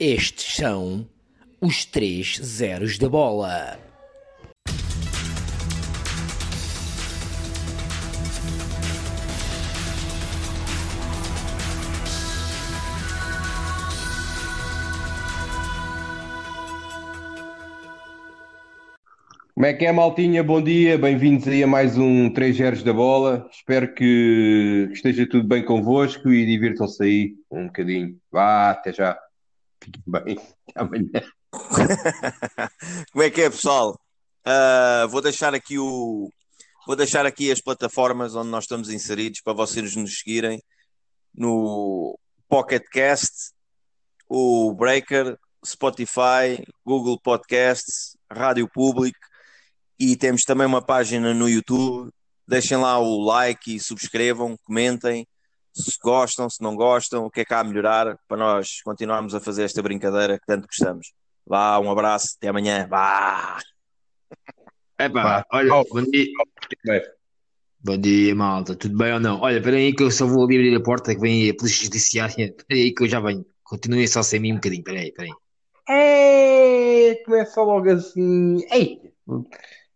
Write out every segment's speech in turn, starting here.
Estes são os três zeros da bola. Como é que é, maltinha? Bom dia, bem-vindos aí a mais um 3 Zeros da Bola. Espero que esteja tudo bem convosco e divirtam-se aí um bocadinho. Vá, até já. Fiquem bem. Amanhã. Como é que é, pessoal? Uh, vou deixar aqui o vou deixar aqui as plataformas onde nós estamos inseridos para vocês nos seguirem no Pocket Cast, o Breaker, Spotify, Google Podcasts, Rádio Público e temos também uma página no YouTube. Deixem lá o like e subscrevam, comentem se gostam, se não gostam, o que é que há a melhorar para nós continuarmos a fazer esta brincadeira que tanto gostamos. Vá, um abraço, até amanhã. Vá! Epá, olha, Oh. bom dia. Bem, Bom dia, malta. Tudo bem ou não? Olha, espera aí que eu só vou abrir a porta que vem a polícia judiciária. Espera aí que eu já venho. Continuem só sem mim um bocadinho. Espera aí, espera aí. É, começa logo assim. Ei!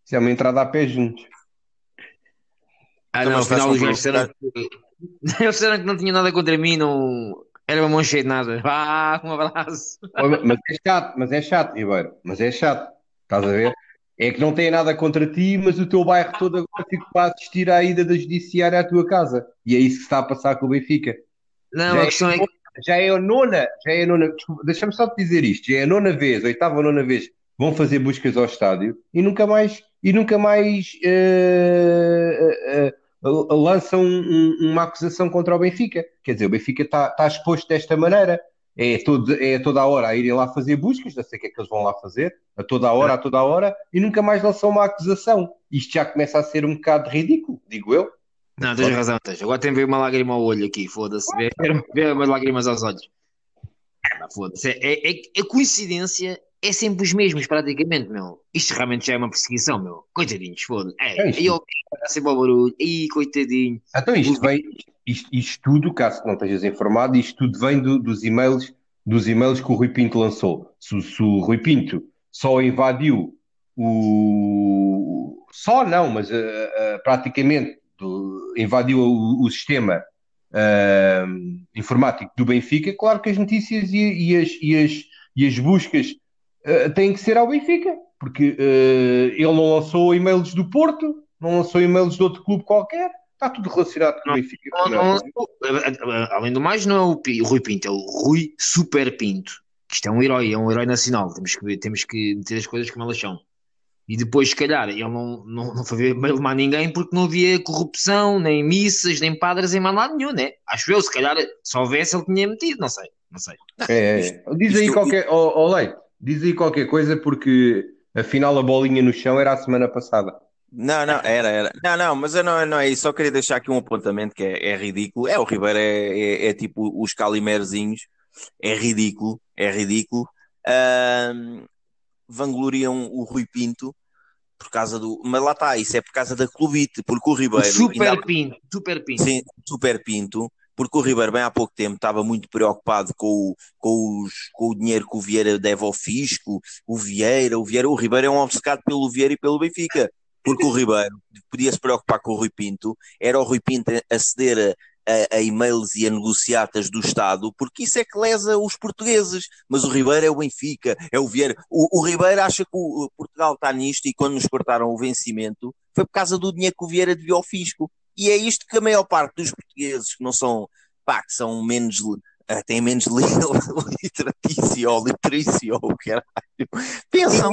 Isso é uma entrada a pé juntos. Ah, Então, não, afinal os gajos disseram. Eles disseram que não tinha nada contra mim, não... Era uma mão cheia de nada. Vá, um abraço. Mas é chato, mas é chato, Ribeiro. Mas é chato. Estás a ver? É que não tem nada contra ti, mas o teu bairro todo agora ficou para assistir à ida da judiciária à tua casa. E é isso que está a passar com o Benfica. Não, Já a questão é que... Já é a nona, já é a nona, deixa-me só te dizer isto, já é a nona vez, a oitava ou nona vez, vão fazer buscas ao estádio e nunca mais, e nunca mais eh, eh, eh, lançam um- um- uma acusação contra o Benfica. Quer dizer, o Benfica está está exposto desta maneira. É, todo, é toda a hora a irem lá fazer buscas, não sei o que é que eles vão lá fazer, a toda a hora, a toda a hora, e nunca mais lançam uma acusação. Isto já começa a ser um bocado ridículo, digo eu. Não, tens razão, tens. Agora tem veio uma lágrima ao olho aqui, foda-se. Vê, vê umas lágrimas aos olhos. Ah, Foda-se. É, é, é- coincidência é sempre os mesmos, praticamente, meu. Isto realmente já é uma perseguição, meu. Coitadinhos, foda-se. É, É isto. eu dá sempre ao barulho. Ih, coitadinho. Então isto vem, isto, isto tudo, caso não estejas informado, isto tudo vem do- dos e-mails, dos e-mails que o Rui Pinto lançou. Se, o- se o Rui Pinto só invadiu o só não, mas eh, eh, praticamente do- invadiu o, o sistema eh, informático do Benfica, claro que as notícias e, e as, e as, e as buscas eh, têm que ser ao Benfica, porque eh, ele não lançou e-mails do Porto, não lançou e-mails de outro clube qualquer. Está tudo relacionado com o Benfica. Não, Não, não, além do mais, não é o, Pi- o Rui Pinto, é o Rui Super Pinto. Que Isto é um herói, é um herói nacional. Temos que, temos que meter as coisas como elas são. E depois, se calhar, ele não, não, não foi ver mail mais ninguém porque não havia corrupção, nem missas, nem padres em mais lado nenhum, né? Acho eu, se calhar, se houvesse, ele tinha metido, não sei, não sei. É, é. Diz aí qualquer. Oh, oh, Leite, diz aí qualquer coisa porque afinal a bolinha no chão era a semana passada. Não, não, era, era. Não, não, mas eu não, não é isso. Só queria deixar aqui um apontamento que é, é ridículo. É, o Ribeiro é, é, é tipo os calimerezinhos. É ridículo, é ridículo. Ahm, vangloriam o Rui Pinto por causa do. Mas lá está, isso é por causa da clubite, porque o O Ribeiro. Super ainda Pinto, Super Pinto. Sim, Super Pinto, porque o Ribeiro, bem há pouco tempo, estava muito preocupado com o, com os, com o dinheiro que o Vieira deve ao fisco, o Vieira, o Vieira, o Ribeiro é um obcecado pelo Vieira e pelo Benfica, porque o Ribeiro podia se preocupar com o Rui Pinto, era o Rui Pinto aceder a, a, a e-mails e a negociatas do Estado, porque isso é que lesa os portugueses, mas o Ribeiro é o Benfica, é o Vieira, o, o Ribeiro acha que o, o Portugal está nisto e quando nos cortaram o vencimento, foi por causa do dinheiro que o Vieira devia ao fisco. E é isto que a maior parte dos portugueses que não são, pá, que são menos, eh, têm menos li- literatícia ou literacia ou o caralho, pensam.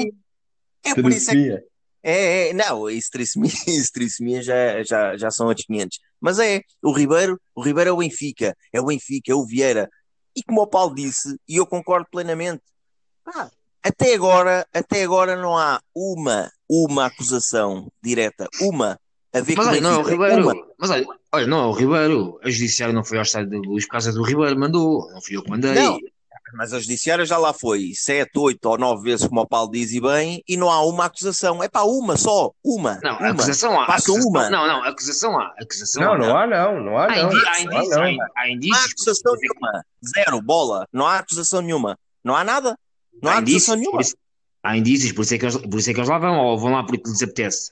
É por isso é que é, é, não, isso trissomia, isso trissomia já, já, já são outros 500. Mas é, o Ribeiro, o Ribeiro é o Benfica, é o Benfica, é o Vieira. E como o Paulo disse, e eu concordo plenamente, pá, até agora, até agora não há uma, uma acusação direta, uma, a ver Mas olha, não, é o Benfica, Ribeiro. uma. Mas olha, olha, não, é o Ribeiro. A judiciária não foi ao estádio da luz por causa do Ribeiro, mandou. Não fui eu que mandei. Não, mas a judiciária já lá foi sete, oito ou nove vezes, como o Paulo diz e bem, e não há uma acusação. É pá, uma só, uma. Não, uma. acusação há. Passa acusação- uma. Não, não, acusação há. Acusação Não, há. não há não, não há Há, não. indi- há Não há indícios, não. há, há Não há indícios. acusação nenhuma. Zero, bola. Não há acusação nenhuma. Não há nada. Não há, Há acusação indícios, nenhuma. por isso, há indícios, por isso, é que eles, por isso é que eles lá vão, ou vão lá porque lhes apetece.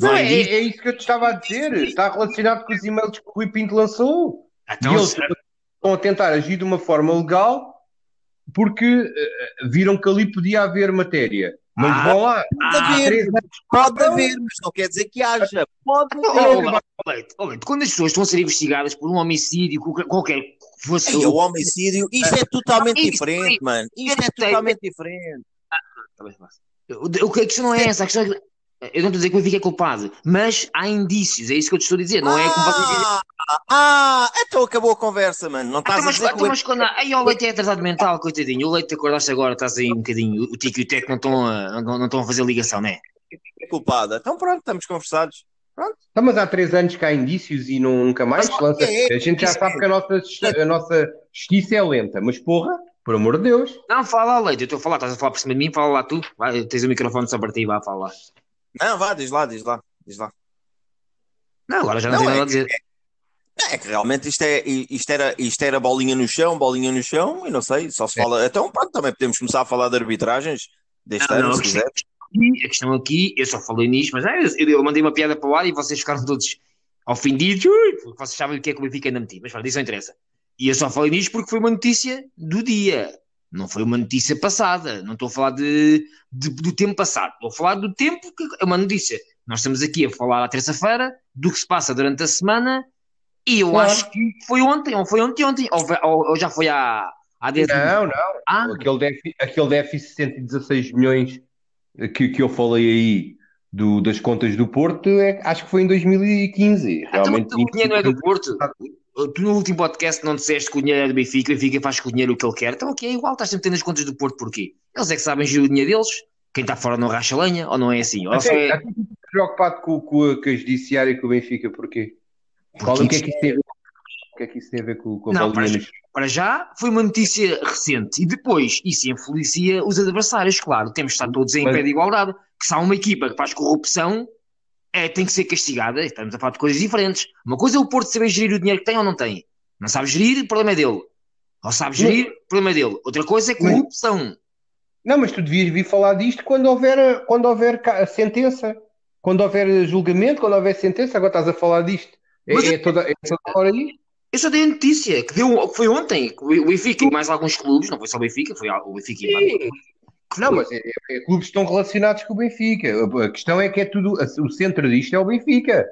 Não, é, é isso que eu te estava a dizer. Está relacionado com os e-mails que o Rui Pinto lançou. Então, e eles estão a tentar agir de uma forma legal porque eh, viram que ali podia haver matéria. Mas Ah, vão lá. Pode haver, pode Então- haver, mas não quer dizer que haja. Pode Oh, haver. oh, Leite, quando as pessoas estão a ser investigadas por um homicídio, qualquer, que fosse. Ei, o homicídio, isto é totalmente Ah, diferente, isso. mano. Isto é totalmente diferente. Tá fácil. O- o que- A questão não é essa, a questão é que. Eu não estou a dizer que o Benfica é culpado, mas há indícios, é isso que eu te estou a dizer, não é como vocês dizem. Ah, ah, então acabou a conversa, mano. Não estás Então, a dizer que então, o mas quando. Aí o Leite é atrasado mental, coitadinho. O Leite te acordaste agora, estás aí um bocadinho. O Tico e o Teco não estão a, não, não estão a fazer ligação, não é? é culpada. Então pronto, estamos conversados. Então, mas há três anos que há indícios e não- nunca mais Mas, lança. é, A gente já sabe é. que a nossa, a nossa justiça é lenta. Mas porra, por amor de Deus. Não, fala lá, Leite, eu estou a falar, estás a falar por cima de mim, fala lá tu. Vai, tens o microfone só para ti, vá, fala lá. Não, vá, diz lá, diz lá, diz lá. Não, agora já não, Não, tenho é nada a dizer. É que realmente isto, é, isto, era, isto era bolinha no chão, bolinha no chão, e não sei, só se fala. Então, pronto, também podemos começar a falar de arbitragens deste Não, ano, não, se a questão, quiser. aqui, a questão aqui, eu só falei nisto, mas ah, eu, eu mandei uma piada para o ar e vocês ficaram todos ofendidos, porque vocês sabem o que é que o Benfica ainda meti, mas pronto, isso não interessa. E eu só falei nisto porque foi uma notícia do dia, não foi uma notícia passada, não estou a falar de, de- do tempo passado, estou a falar do tempo que é uma notícia. Nós estamos aqui a falar à terça-feira do que se passa durante a semana e eu Claro. acho que foi ontem, ou foi ontem, ontem, ou, ou- ou já foi há, há 10 dias. Não, não. Ah, Aquele déficit, aquele déficit de 116 milhões que, que eu falei aí do, das contas do Porto, é- acho que foi em 2015. Então, Realmente, o dinheiro não é do Porto. Tu no último podcast não disseste que o dinheiro é do Benfica, o Benfica faz com o dinheiro o que ele quer. Então, ok, é igual, estás sempre tendo as contas do Porto porquê? Eles é que sabem gerir o dinheiro deles. Quem está fora não racha lenha, ou não é assim? Ou Até, é... até preocupado com, com, a, com a judiciária e com o Benfica, porquê? Qual, o que é que isso tem a ver, o que é que isso tem a ver com, com Não, para- Para já, foi uma notícia recente. E depois, isso influencia os adversários, claro. Temos de estar todos em Mas- pé de igualdade. Que se há uma equipa que faz corrupção, é, tem que ser castigada. Estamos a falar de coisas diferentes. Uma coisa é o Porto saber gerir o dinheiro que tem ou não tem. Não sabe gerir, o problema é dele. Ou sabe gerir, o problema é dele. Outra coisa é corrupção. Não, mas tu devias vir falar disto quando houver, quando houver sentença, quando houver julgamento, quando houver sentença, agora estás a falar disto. É, é toda, é toda hora aí? Eu só dei a notícia que, deu, que foi ontem. que O Benfica e mais alguns clubes, não foi só o Benfica, foi o Benfica e mais. Não, mas é, é- é clubes estão relacionados com o Benfica. A, a questão é que é tudo, o centro disto é o Benfica.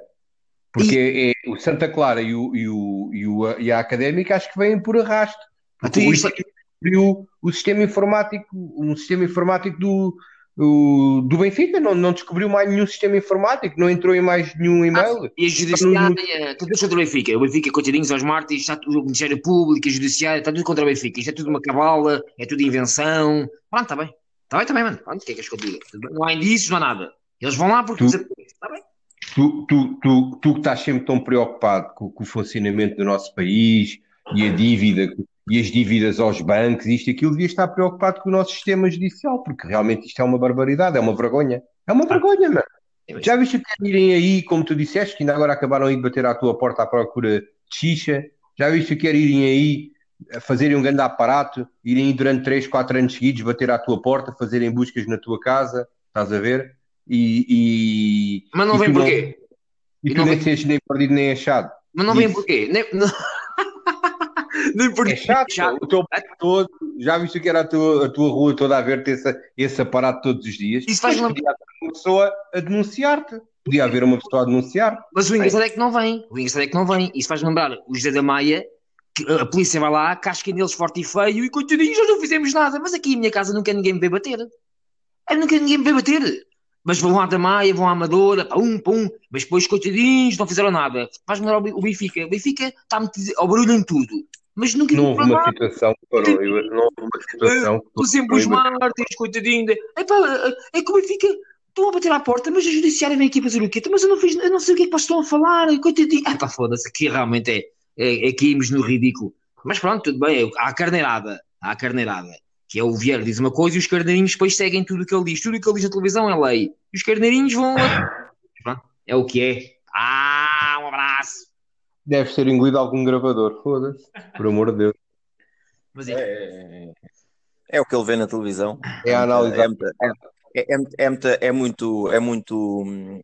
Porque é, o Santa Clara e, o, e, o, e, o, e a Académica acho que vêm por arrasto. Porque Até o Benfica descobriu o sistema informático, um sistema informático do, o- do Benfica, não, não descobriu mais nenhum sistema informático, não entrou em mais nenhum e-mail. E a judiciária, tudo contra o Benfica. O Benfica, coitadinhos aos mártires, está tudo, o Ministério Público, a judiciária, está tudo contra o Benfica. Isto é tudo uma cabala, é tudo invenção. Pronto, está bem. Está bem também, mano. Pronto, o que é que és que eu diga? Não há indícios, não há nada. Eles vão lá porque... Tu- Está bem. Tu, tu, tu, tu que estás sempre tão preocupado com, com o funcionamento do nosso país e a dívida e as dívidas aos bancos, isto e aquilo, devias estar preocupado com o nosso sistema judicial, porque realmente isto é uma barbaridade, é uma vergonha. É uma vergonha, mano. Já viste que é irem aí, como tu disseste, que ainda agora acabaram aí de bater à tua porta à procura de xixa? Já viste que irem aí fazerem um grande aparato, irem durante 3, 4 anos seguidos bater à tua porta, fazerem buscas na tua casa, estás a ver? E, e, Mas não e vem porquê? E E tu não nem vem- sejas nem perdido nem achado. Mas não vem Isso. porquê? Nem, não... Nem por É chato, o teu É. todo, já viste o que era a tua, a tua rua toda a ver-te esse, esse aparato todos os dias? Isso faz Mas podia haver uma pessoa a denunciar-te. Podia haver uma pessoa a denunciar. Mas o engraçado é que não vem. O engraçado é que não vem. Isso faz lembrar o José da Maia, a polícia vai lá, casca neles forte e feio, e coitadinhos, nós não fizemos nada. Mas aqui em minha casa nunca ninguém me veio bater. Eu nunca ninguém me veio bater. Mas vão lá da Maia, vão à Amadora, pum, pum. Mas depois, coitadinhos, não fizeram nada. Faz lembrar o Be- o Benfica. O Benfica está ao barulho em tudo. Mas nunca Não houve uma situação que parou. eu- Não houve uma situação Estou sempre os mártires, coitadinho. Epá, é que o Benfica estão a bater à porta, mas a judiciária vem aqui fazer o quê? Então, Mas eu não, fiz, eu não sei o que é que vocês estão a falar, coitadinho. Epá, foda-se, aqui realmente é, é, é caímos no ridículo. Mas pronto, tudo bem, há a carneirada, há a carneirada. Que é o Vieira diz uma coisa e os carneirinhos depois seguem tudo o que ele diz. Tudo o que ele diz na televisão é lei. E os carneirinhos vão. Pronto, é o que é. Ah, um abraço. Deve ser engolido algum gravador. Foda-se. Por amor de Deus. Mas é. É, É o que ele vê na televisão. É a análise. É, é, é, é, é muito, é muito, hum,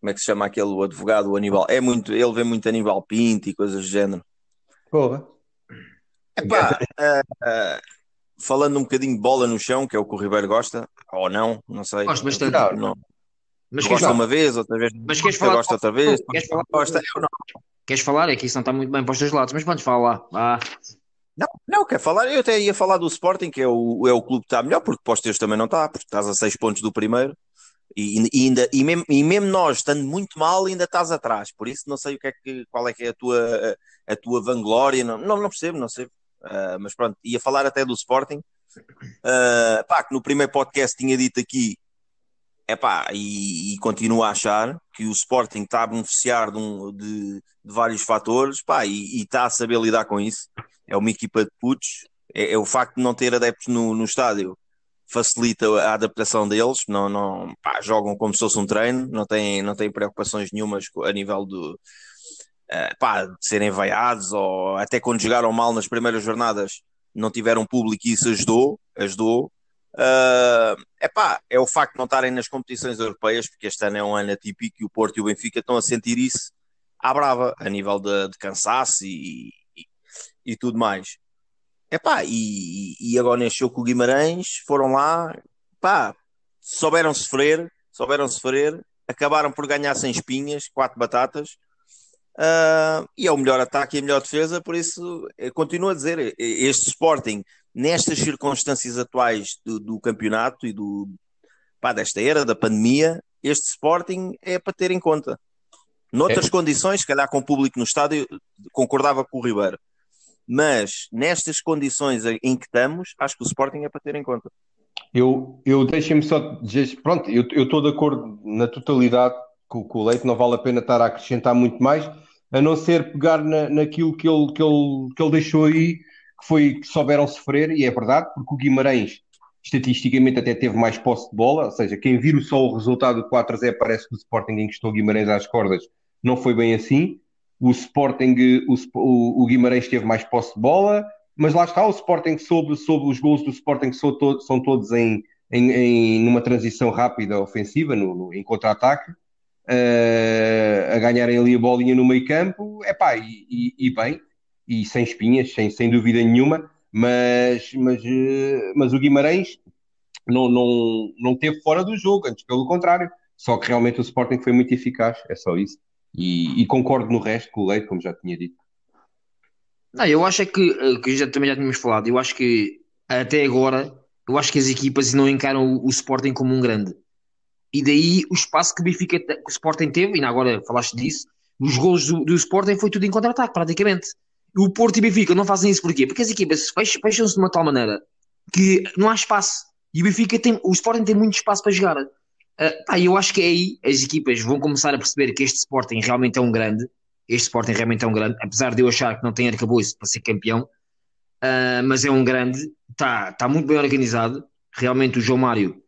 como é que se chama aquele o advogado, o Aníbal? É muito, ele vê muito Aníbal Pinto e coisas do género. Porra. Epá, ah, ah, falando um bocadinho de bola no chão, que é o que o Ribeiro gosta, ou não, não sei. Gosto bastante. Não, Não, Mas gosta uma vez, outra vez Mas queres gosta, falar- gosta outra vez, Queres falar? gosta. Eu não, Queres falar? É que isso não está muito bem para os dois lados, mas vamos falar lá. Vá. não, não, quer falar, eu até ia falar do Sporting, que é o, é o clube que está melhor, porque para os teus também não está, porque estás a 6 pontos do primeiro. E, e ainda, e, mesmo, e mesmo nós, estando muito mal, ainda estás atrás. Por isso não sei o que é que, qual é que é a tua, a, a tua vanglória. Não, não, não percebo, não sei. Ah, mas pronto, ia falar até do Sporting. Ah, pá, que no primeiro podcast tinha dito aqui, epá, e, e continuo a achar que o Sporting está a beneficiar de, um- de- de vários fatores, pá, e, e está a saber lidar com isso. É uma equipa de putos, é, é o facto de não ter adeptos no, no estádio facilita a adaptação deles, não, não, pá, jogam como se fosse um treino, não têm, não têm preocupações nenhumas a nível do, eh, pá, de serem vaiados, ou até quando jogaram mal nas primeiras jornadas não tiveram público e isso ajudou, ajudou. Ah, epá, é o facto de não estarem nas competições europeias, porque este ano é um ano atípico e o Porto e o Benfica estão a sentir isso à brava, a nível de, de cansaço e, e, e tudo mais. Epá, e, e agora neste jogo com o Guimarães foram lá, pá, souberam sofrer, souberam sofrer, acabaram por ganhar sem espinhas, quatro batatas, ah, e é o melhor ataque e a melhor defesa, por isso eu continuo a dizer, eh, este Sporting, nestas circunstâncias atuais do, do campeonato e do, pá, desta era, da pandemia, este Sporting é para ter em conta. Noutras condições, se calhar com o público no estádio, concordava com o Ribeiro. Mas nestas condições em que estamos, acho que o Sporting é para ter em conta. Eu, eu deixem-me só dizer, pronto, eu estou de acordo na totalidade com, com o Leite, não vale a pena estar a acrescentar muito mais, a não ser pegar na, naquilo que ele, que, ele, que ele deixou aí, que foi que souberam sofrer, e é verdade, porque o Guimarães estatisticamente até teve mais posse de bola, ou seja, quem vira só o resultado do 4 a 0 parece que o Sporting encostou Guimarães às cordas, não foi bem assim. O Sporting, o, o, Guimarães teve mais posse de bola, mas lá está, o Sporting soube, soube os gols do Sporting são, são todos em, em, em- numa transição rápida ofensiva, no, no- em contra-ataque, eh, a ganharem ali a bolinha no meio campo, epá, e, e, e bem, e sem espinhas, sem, sem dúvida nenhuma, mas, mas, eh, mas o Guimarães não, não, não teve fora do jogo, antes pelo contrário, só que realmente o Sporting foi muito eficaz, é só isso. E, e concordo no resto com o Leite, como já tinha dito. Não, eu acho é que, eh, que já, também já tínhamos falado, eu acho que até agora, eu acho que as equipas não encaram o, o Sporting como um grande. E daí o espaço que te- que o Sporting teve, e agora falaste disso, os gols do, do Sporting foi tudo em contra-ataque, praticamente. O Porto e Benfica não fazem isso porquê? Porque as equipas fech- fecham-se de uma tal maneira que não há espaço. E o Benfica tem, o Sporting tem muito espaço para jogar. Pá, eu acho que é aí as equipas vão começar a perceber que este Sporting realmente é um grande. Este Sporting realmente é um grande, apesar de eu achar que não tem arcabouço para ser campeão, ah, mas é um grande, está tá muito bem organizado. Realmente o João Mário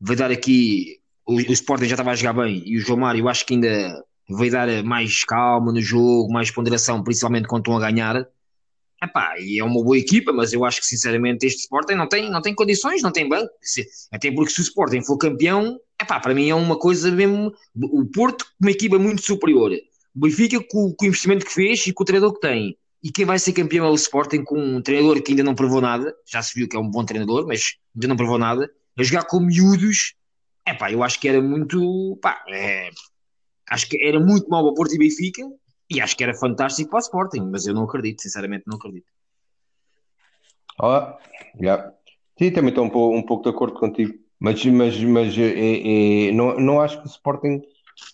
vai dar aqui. O, o Sporting já estava a jogar bem e o João Mário acho que ainda vai dar mais calma no jogo, mais ponderação, principalmente quando estão a ganhar. Epá, e é uma boa equipa, mas eu acho que sinceramente este Sporting não tem, não tem condições, não tem banco. Se- até porque se o Sporting for campeão, epá, para mim é uma coisa mesmo. O Porto, uma equipa muito superior. O Benfica, com, com o investimento que fez e com o treinador que tem. E quem vai ser campeão é o Sporting, com um treinador que ainda não provou nada. Já se viu que é um bom treinador, mas ainda não provou nada. A jogar com miúdos, epá, eu acho que era muito. Pá, é, acho que era muito mau para o Porto e Benfica. E acho que era fantástico para o Sporting, mas eu não acredito, sinceramente não acredito. Ah, já. Sim, também estou um pouco, um pouco de acordo contigo. Mas, mas, mas é, é, não, não acho que o Sporting.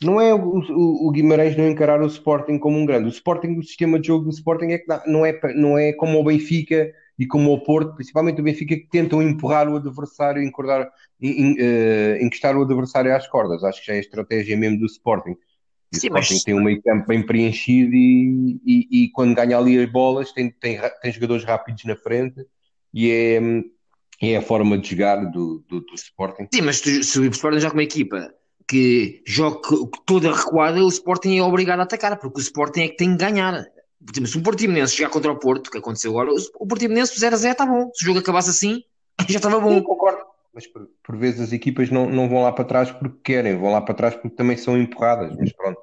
Não é o, o, o Guimarães não encarar o Sporting como um grande. O Sporting, o sistema de jogo do Sporting é que dá- não é, não é como o Benfica e como o Porto, principalmente o Benfica, que tentam empurrar o adversário, encordar, en- en- eh, encostar o adversário às cordas. Acho que já é a estratégia mesmo do Sporting. E o Sim, mas- Sporting tem um meio campo bem preenchido e, e, e quando ganha ali as bolas tem, tem, tem jogadores rápidos na frente e é, é a forma de jogar do, do, do Sporting. Sim, mas tu- se o Sporting joga com uma equipa que joga toda recuada, o Sporting é obrigado a atacar, porque o Sporting é que tem que ganhar. Se o Portimonense jogar contra o Porto, que aconteceu agora, o Portimonense 0 a 0 está bom. Se o jogo acabasse assim, Já estava Sim, bom. concordo. Mas por, por vezes as equipas não, não vão lá para trás porque querem, vão lá para trás porque também são empurradas. Mas pronto.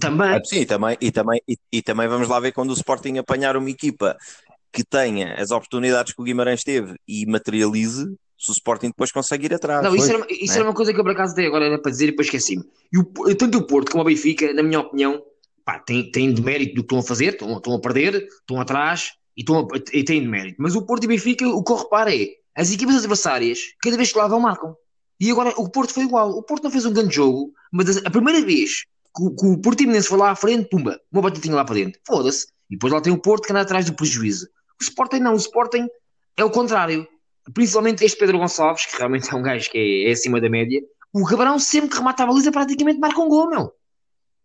Também. Sim, e também, e, também, e, e também vamos lá ver quando o Sporting apanhar uma equipa que tenha as oportunidades que o Guimarães teve e materialize, se o Sporting depois consegue ir atrás. Não, isso, era, isso né? era uma coisa que eu por acaso dei agora era para dizer e depois esqueci-me. E o- tanto o Porto como o Benfica, na minha opinião, pá, tem, tem de mérito do que estão a fazer, estão, estão a perder, estão atrás e, estão a- e têm de mérito. Mas o Porto e o Benfica, o que eu reparo é as equipas adversárias, cada vez que lá vão, marcam. E agora o Porto foi igual. O Porto não fez um grande jogo, mas a, a primeira vez que, o- que o Portimonense foi lá à frente, pumba, uma batatinha lá para dentro. Foda-se. E depois lá tem o Porto que anda atrás do prejuízo. O Sporting não, o Sporting é o contrário. Principalmente este Pedro Gonçalves, que realmente é um gajo que é, é acima da média. O Cabrão sempre que remata a baliza praticamente marca um gol, meu.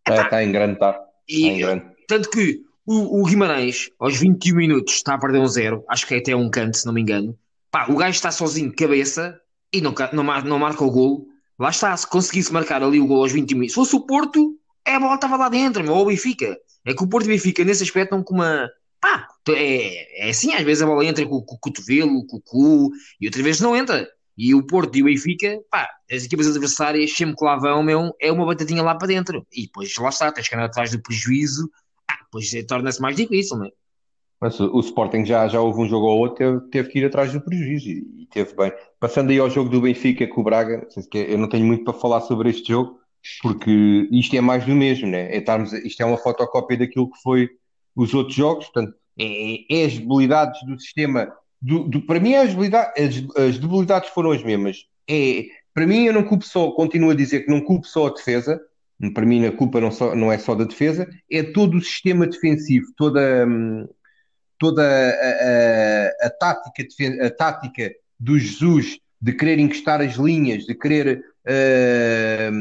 Está tá em grande, está. Está E, em grande. tanto que o, o Guimarães, aos 21 minutos, está a perder um zero. Acho que é até um canto, se não me engano. Pá, o gajo está sozinho de cabeça e não, não, não marca o gol. Lá está, se conseguisse marcar ali o gol aos 21 minutos. Se fosse o Porto, é, a bola estava lá dentro, meu, ou o Benfica. É que o Porto e o Benfica, nesse aspecto, estão com uma. Pá, é, é assim, às vezes a bola entra com, com o cotovelo, com o cu, e outras vezes não entra. E o Porto e o Benfica, pá, as equipas adversárias, sempre que lá vão, meu, é uma batatinha lá para dentro. E depois lá está, tens que andar atrás do prejuízo. Ah, depois eh, torna-se mais difícil, é? Mas o, Sporting já, já houve um jogo ou outro, teve, teve que ir atrás do prejuízo e, e teve bem. Passando aí ao jogo do Benfica com o Braga, eu não tenho muito para falar sobre este jogo, porque isto é mais do mesmo, né? É estarmos, isto é uma fotocópia daquilo que foi os outros jogos, portanto, é, é as debilidades do sistema. Do, do- para mim, as debilidades, as, as debilidades foram as mesmas. É, para mim, eu não culpo só, continuo a dizer que não culpo só a defesa, para mim, a culpa não, só, não é só da defesa, é todo o sistema defensivo, toda. hum, toda a, a- a tática, a tática do Jesus de querer encostar as linhas, de querer eh,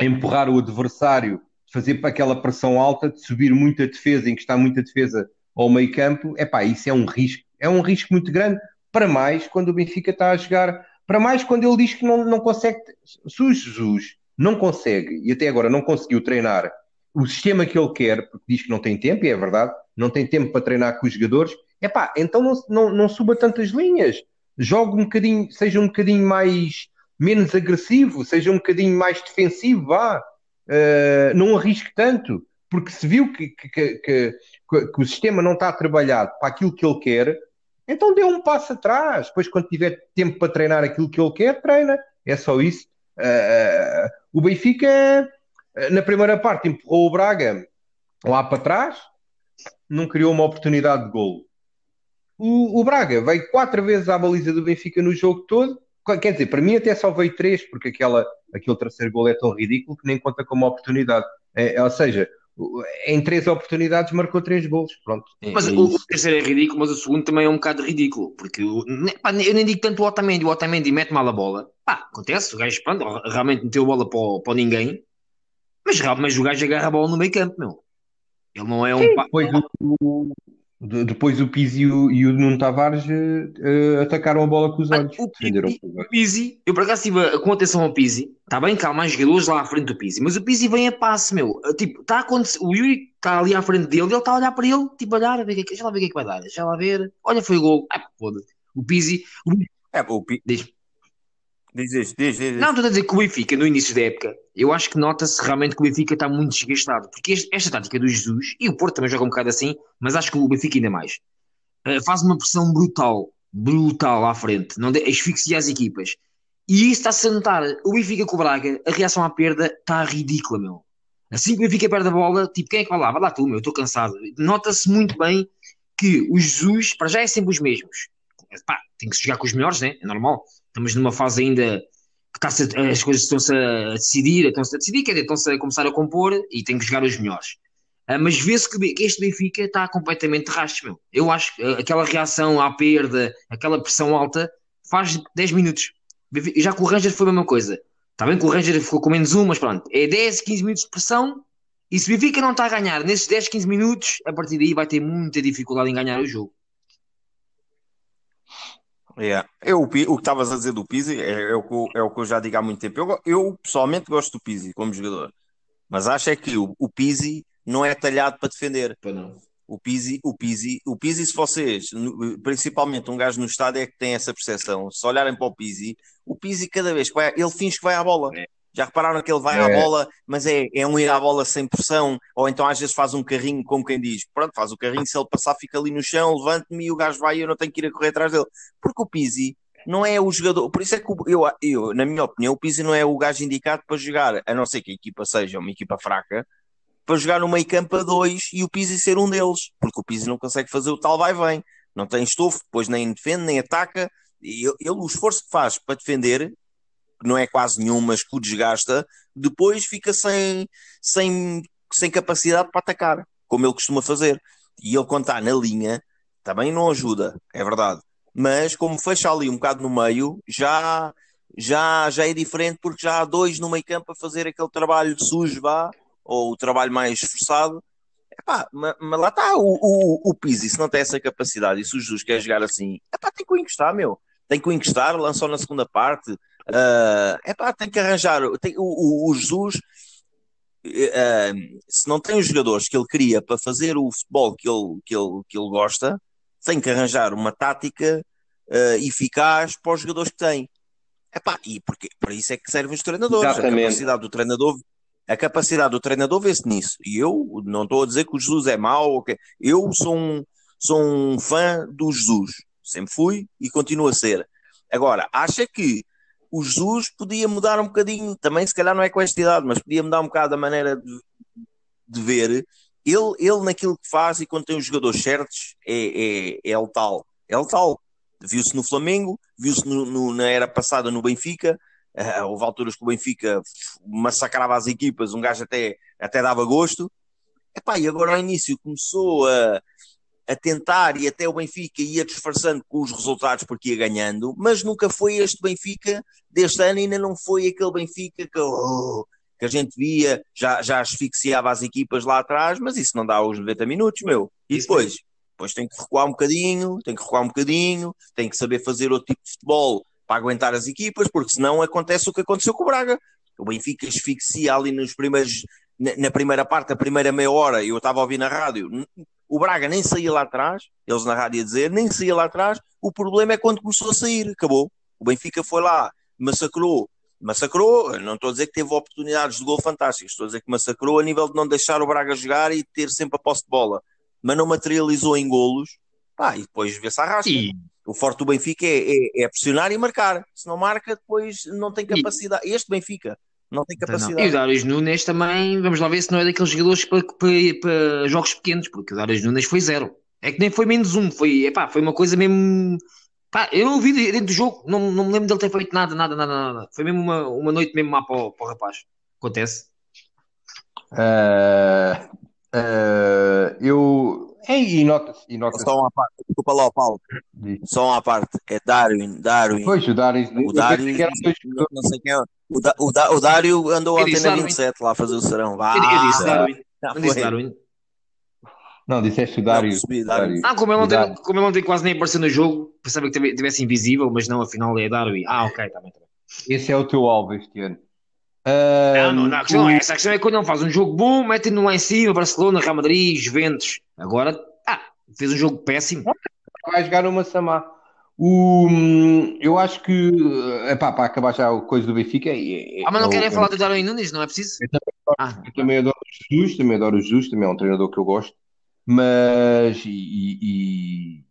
empurrar o adversário, fazer para aquela pressão alta, de subir muita defesa, encostar muita defesa ao meio campo, epá, isso é um risco, é um risco muito grande, para mais quando o Benfica está a jogar, para mais quando ele diz que não, não consegue, se o Jesus não consegue, e até agora não conseguiu treinar o sistema que ele quer, porque diz que não tem tempo, e é verdade, não tem tempo para treinar com os jogadores, epá, então não, não, não suba tantas linhas, jogue um bocadinho, seja um bocadinho mais, menos agressivo, seja um bocadinho mais defensivo, vá, Uh, não arrisque tanto, porque se viu que, que, que, que- o sistema não está trabalhado para aquilo que ele quer, então dê um passo atrás, depois quando tiver tempo para treinar aquilo que ele quer, treina, é só isso. Uh, o Benfica, na primeira parte, empurrou o Braga lá para trás, não criou uma oportunidade de golo. O, o Braga veio quatro vezes à baliza do Benfica no jogo todo. Quer dizer, para mim até só veio três, porque aquela, aquele terceiro gol é tão ridículo que nem conta como oportunidade. É, ou seja, em três oportunidades marcou três golos. Pronto. É- Mas é o, terceiro é ridículo, mas o segundo também é um bocado ridículo, porque o- pá, eu nem digo tanto o Otamendi, o Otamendi mete mal a bola, pá, acontece, o gajo pronto, realmente meteu a bola para, para ninguém, mas, mas o gajo agarra a bola no meio campo, meu. Ele não é um pá, Depois o, o- de- depois o Pizzi e o, e o Nuno Tavares eh, eh, atacaram a bola com os olhos. o Defenderam Pizzi, o. Pizzi, eu por acaso estive com atenção ao Pizzi, está bem que há mais jogadores lá à frente do Pizzi, mas o Pizzi vem a passe, meu. Tipo, está a acontecer, o Yuri está ali à frente dele, ele está a olhar para ele, tipo, a olhar, a ver, o que é lá ver o que é que vai dar, deixa lá ver, olha, foi o gol, ah, foda-se. O Pizzi, o, É, o Pi- diz, isto, diz, diz, diz. Não, estou a dizer que o Benfica, no início da época, eu acho que nota-se realmente que o Benfica está muito desgastado. Porque este- esta tática do Jesus, e o Porto também joga um bocado assim, mas acho que o Benfica ainda mais, eh, faz uma pressão brutal, brutal à frente, não de, asfixia as equipas. E isso está-se a notar. O Benfica com o Braga, a reação à perda está ridícula, meu. Assim que o Benfica perde a bola, tipo, quem é que vai lá? Vai lá tu, meu, eu estou cansado. Nota-se muito bem que o Jesus, para já é sempre os mesmos. Pá, tem que se jogar com os melhores, né? É normal. Estamos numa fase ainda que está as coisas estão-se a decidir, estão-se a decidir, quer dizer, estão-se a começar a compor e tem que jogar os melhores. Ah, mas vê-se que, que este Benfica está completamente rastro, meu. Eu acho que ah, aquela reação à perda, aquela pressão alta, faz 10 minutos. Já com o Ranger foi a mesma coisa. Está bem que o Ranger ficou com menos um, mas pronto, é 10, 15 minutos de pressão. E se o Benfica não está a ganhar nesses 10, 15 minutos, a partir daí vai ter muita dificuldade em ganhar o jogo. Yeah. Eu, o que estavas a dizer do Pizzi é, é o que eu, é o que eu já digo há muito tempo. Eu, eu pessoalmente gosto do Pizzi como jogador, mas acho é que o, o Pizzi não é talhado para defender. Para não. O Pizzi, o Pizzi, o Pizzi, se vocês, principalmente um gajo no estádio é que tem essa percepção, se olharem para o Pizzi, o Pizzi cada vez que vai, ele finge que vai à bola. Já repararam que ele vai à É. bola, mas é, é um ir à bola sem pressão, ou então às vezes faz um carrinho, como quem diz, pronto, faz o carrinho, se ele passar fica ali no chão, levante-me e o gajo vai e eu não tenho que ir a correr atrás dele. Porque o Pizzi não é o jogador, por isso é que eu, eu, na minha opinião, o Pizzi não é o gajo indicado para jogar, a não ser que a equipa seja uma equipa fraca, para jogar no meio campo a dois e o Pizzi ser um deles, porque o Pizzi não consegue fazer o tal vai-vem, não tem estofo, depois nem defende, nem ataca, e ele, ele- o esforço que faz para defender, não é quase nenhum, mas que o desgasta, depois fica sem, sem, sem capacidade para atacar, como ele costuma fazer. E ele, quando está na linha, também não ajuda, é verdade. Mas como fecha ali um bocado no meio, já, já, já é diferente, porque já há dois no meio campo a fazer aquele trabalho sujo, vá, ou o trabalho mais esforçado. Epá, mas, mas lá está, o, o, o Pizzi, se não tem essa capacidade, e se o Jesus quer jogar assim, epá, tem que o encostar, meu. Tem que o encostar, lançou na segunda parte. Ah, epá, tem que arranjar. Tem, o, o, o Jesus, ah, se não tem os jogadores que ele queria para fazer o futebol que ele, que ele, que ele gosta, tem que arranjar uma tática ah, eficaz para os jogadores que tem. Epá, e porque, para isso é que servem os treinadores. Exatamente. A capacidade do treinador a capacidade do treinador vê-se nisso. E eu não estou a dizer que o Jesus é mau, que- eu sou um, sou um fã do Jesus. Sempre fui e continuo a ser. Agora, acha que o Jesus podia mudar um bocadinho, também se calhar não é com esta idade, mas podia mudar um bocado a maneira de, de ver. Ele, ele naquilo que faz e quando tem os jogadores certos é, é, é letal. É letal. Viu-se no Flamengo, viu-se na era passada no Benfica, ah, houve alturas que o Benfica massacrava as equipas, um gajo até, até dava gosto. Epá, e agora ao início começou a, a tentar e até o Benfica ia disfarçando com os resultados porque ia ganhando, mas nunca foi este Benfica deste ano, ainda não foi aquele Benfica que, oh, que a gente via, já, já asfixiava as equipas lá atrás, mas isso não dá aos 90 minutos, meu. E depois? Depois tem que recuar um bocadinho, tem que recuar um bocadinho, tem que saber fazer outro tipo de futebol para aguentar as equipas, porque senão acontece o que aconteceu com o Braga. O Benfica asfixia ali nos primeiros, na, primeira parte, a primeira meia hora, eu estava a ouvir na rádio, o Braga nem saía lá atrás, eles na rádio a dizer, nem saía lá atrás, o problema é quando começou a sair, acabou. O Benfica foi lá, massacrou, massacrou, não estou a dizer que teve oportunidades de gol fantásticas, estou a dizer que massacrou a nível de não deixar o Braga jogar e ter sempre a posse de bola, mas não materializou em golos, pá, e depois vê-se a rasca. E, O forte do Benfica é, é, é pressionar e marcar. Se não marca, depois não tem capacidade. Este Benfica não tem e o capacidade. Darius Nunes também, vamos lá ver se não é daqueles jogadores para, para, para jogos pequenos, porque o Darius Nunes foi zero. É que nem foi menos um, foi, epá, foi uma coisa mesmo. Pá, eu não o vi dentro do jogo, não, não me lembro dele ter feito nada, nada, nada, nada. Foi mesmo uma, uma noite mesmo má para o, para o rapaz. Acontece. Ah, eu. É, e nota-se. E nota Só uma parte. Desculpa lá, Paulo. Só uma parte. É Darwin. Darwin. Pois, o Darius. O Dário, que era dois não, não sei quem é. O, da, o, da, o Dário andou Eu ontem disse na Darwin. 27 lá a fazer o serão. Vá, Eu, eu disse Darwin. Não disse foi. Darwin. Não, disseste o Dário. percebi, Dário. Ah, como ele, não Darwin. tem, como ele não tem quase nem aparecido no jogo, pensava que tivesse invisível, mas não, afinal é Darwin. Ah, ok, está bem, está bem. Esse é o teu alvo este ano. Ah, Não, não, não, a questão é o- essa. A questão é quando ele faz um jogo bom, mete-no lá em cima, Barcelona, Real Madrid, Juventus. Agora, ah, fez um jogo péssimo. vai jogar uma Samar. O, eu acho que, epá, para acabar já a coisa do Benfica, é- é- Ah, mas não eu- querem eu- falar do Darwin Nunes, não é preciso? Ah, Eu também adoro o Jesus, também adoro o Jesus, também é um treinador que eu gosto, mas e, e, e-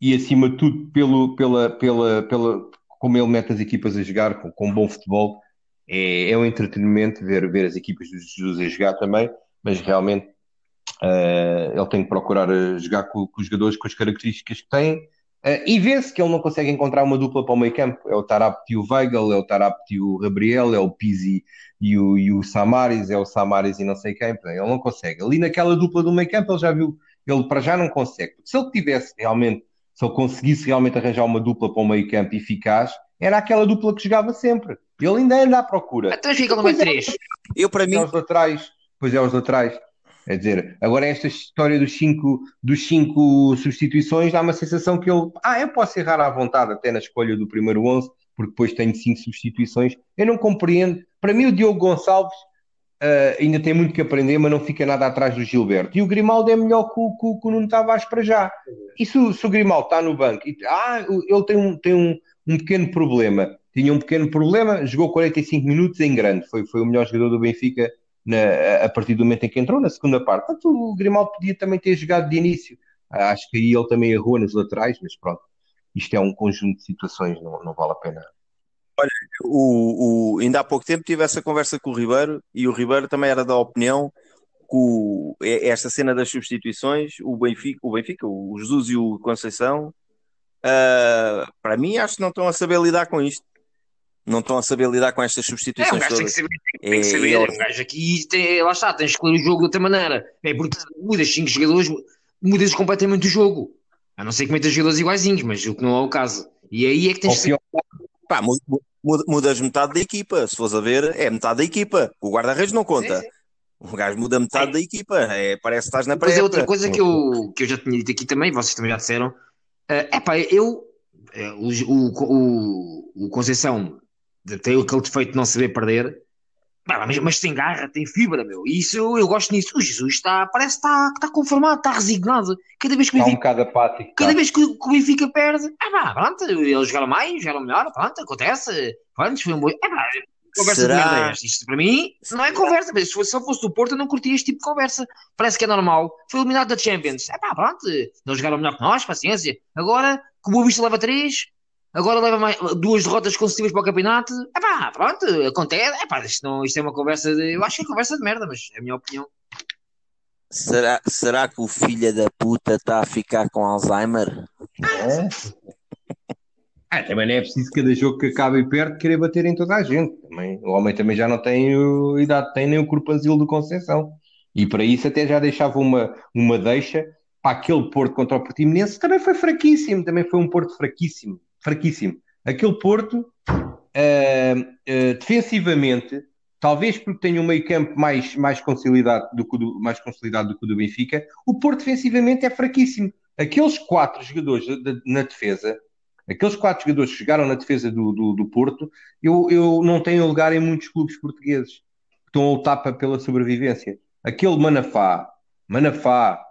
e, acima de tudo pelo, pela, pela, pela, como ele mete as equipas a jogar com, com bom futebol, é, é um entretenimento ver, ver as equipas do Jesus a jogar também, mas realmente eh, ele tem que procurar eh, jogar com, com os jogadores com as características que têm eh, e vê-se que ele não consegue encontrar uma dupla para o meio campo. É o Tarapti e o Weigl, é o Tarapti e o Gabriel, é o Pizzi e o, e o Samaris, é o Samaris e não sei quem. Ele não consegue. Ali naquela dupla do meio campo ele já viu, ele para já não consegue. Se ele tivesse realmente, se ele conseguisse realmente arranjar uma dupla para o meio campo eficaz, era aquela dupla que jogava sempre. Ele ainda anda à procura. então fica no meio 3. Eu, para Pois mim, é os laterais. Pois é os laterais. Quer dizer, agora esta história dos cinco, dos cinco substituições dá uma sensação que ele. Ah, eu posso errar à vontade até na escolha do primeiro 11, porque depois tenho cinco substituições. Eu não compreendo. Para mim, o Diogo Gonçalves Uh, ainda tem muito que aprender, mas não fica nada atrás do Gilberto. E o Grimaldo é melhor que o, que, que o Nuno Tavares para já. E se, se o Grimaldo está no banco, e, ah, ele tem, um, tem um, um pequeno problema. Tinha um pequeno problema, jogou 45 minutos em grande. Foi, foi o melhor jogador do Benfica na, a partir do momento em que entrou, na segunda parte. Portanto, o Grimaldo podia também ter jogado de início. Acho que aí ele também errou nas laterais, mas pronto. Isto é um conjunto de situações, não, não vale a pena Olha, o, o, ainda há pouco tempo tive essa conversa com o Ribeiro e o Ribeiro também era da opinião que o, esta cena das substituições, o Benfica, o, Benfica, o Jesus e o Conceição, uh, para mim acho que não estão a saber lidar com isto. Não estão a saber lidar com estas substituições. É, um gajo tem que saber, tem que saber. É, um gajo aqui tem, lá está, tens que escolher o jogo de outra maneira. É porque mudas 5 jogadores, mudas completamente o jogo. A não ser que metas jogadores iguaizinhos, mas o que não é o caso. E aí é que tens que Pá, mudas metade da equipa. Se fores a ver, é metade da equipa. O guarda-redes não conta. Sim, sim. O gajo muda metade da equipa. É, parece que estás na pré Mas é outra coisa que eu, que eu já tinha dito aqui também, vocês também já disseram. É uh, pá, eu. Uh, o, o, o Conceição tem aquele defeito de não saber perder. Mas, mas, tem garra, tem fibra, meu. E isso eu, eu gosto nisso. O Jesus está, parece que está, está conformado, está resignado. Cada vez que o Benfica, um apático, cada tá. vez que, o Benfica perde, ah, pá, pronto, eles jogaram mais, jogaram melhor, pronto, acontece. Pronto, foi um bom. Ah, pá, conversa Será? de merda é esta. Isto para mim não é conversa. Mas se só fosse do Porto, eu não curtia este tipo de conversa. Parece que é normal. Foi eliminado da Champions. É pá, pronto, eles jogaram melhor que nós, paciência. Agora que o Boa Vista leva 3, agora leva mais, duas derrotas consecutivas para o campeonato. É pá, pronto, acontece. É pá, isto, não, isto é uma conversa de. Eu acho que é conversa de merda, mas é a minha opinião. Será, será que o filho da puta está a ficar com Alzheimer? É. Ah, também não é preciso cada jogo que acabe perto querer bater em toda a gente. Também, o homem também já não tem a idade, tem nem o corpanzil do Conceição. E para isso até já deixava uma, uma deixa para aquele Porto contra o Portimonense, também foi fraquíssimo, também foi um Porto fraquíssimo fraquíssimo. Aquele Porto, uh, uh, defensivamente, talvez porque tenha um meio campo mais, mais, consolidado do que do, mais consolidado do que o do Benfica, o Porto defensivamente é fraquíssimo. Aqueles quatro jogadores de, de, na defesa, aqueles quatro jogadores que chegaram na defesa do, do, do Porto, eu, eu não tenho lugar em muitos clubes portugueses estão a lutar pela sobrevivência. Aquele Manafá, Manafá,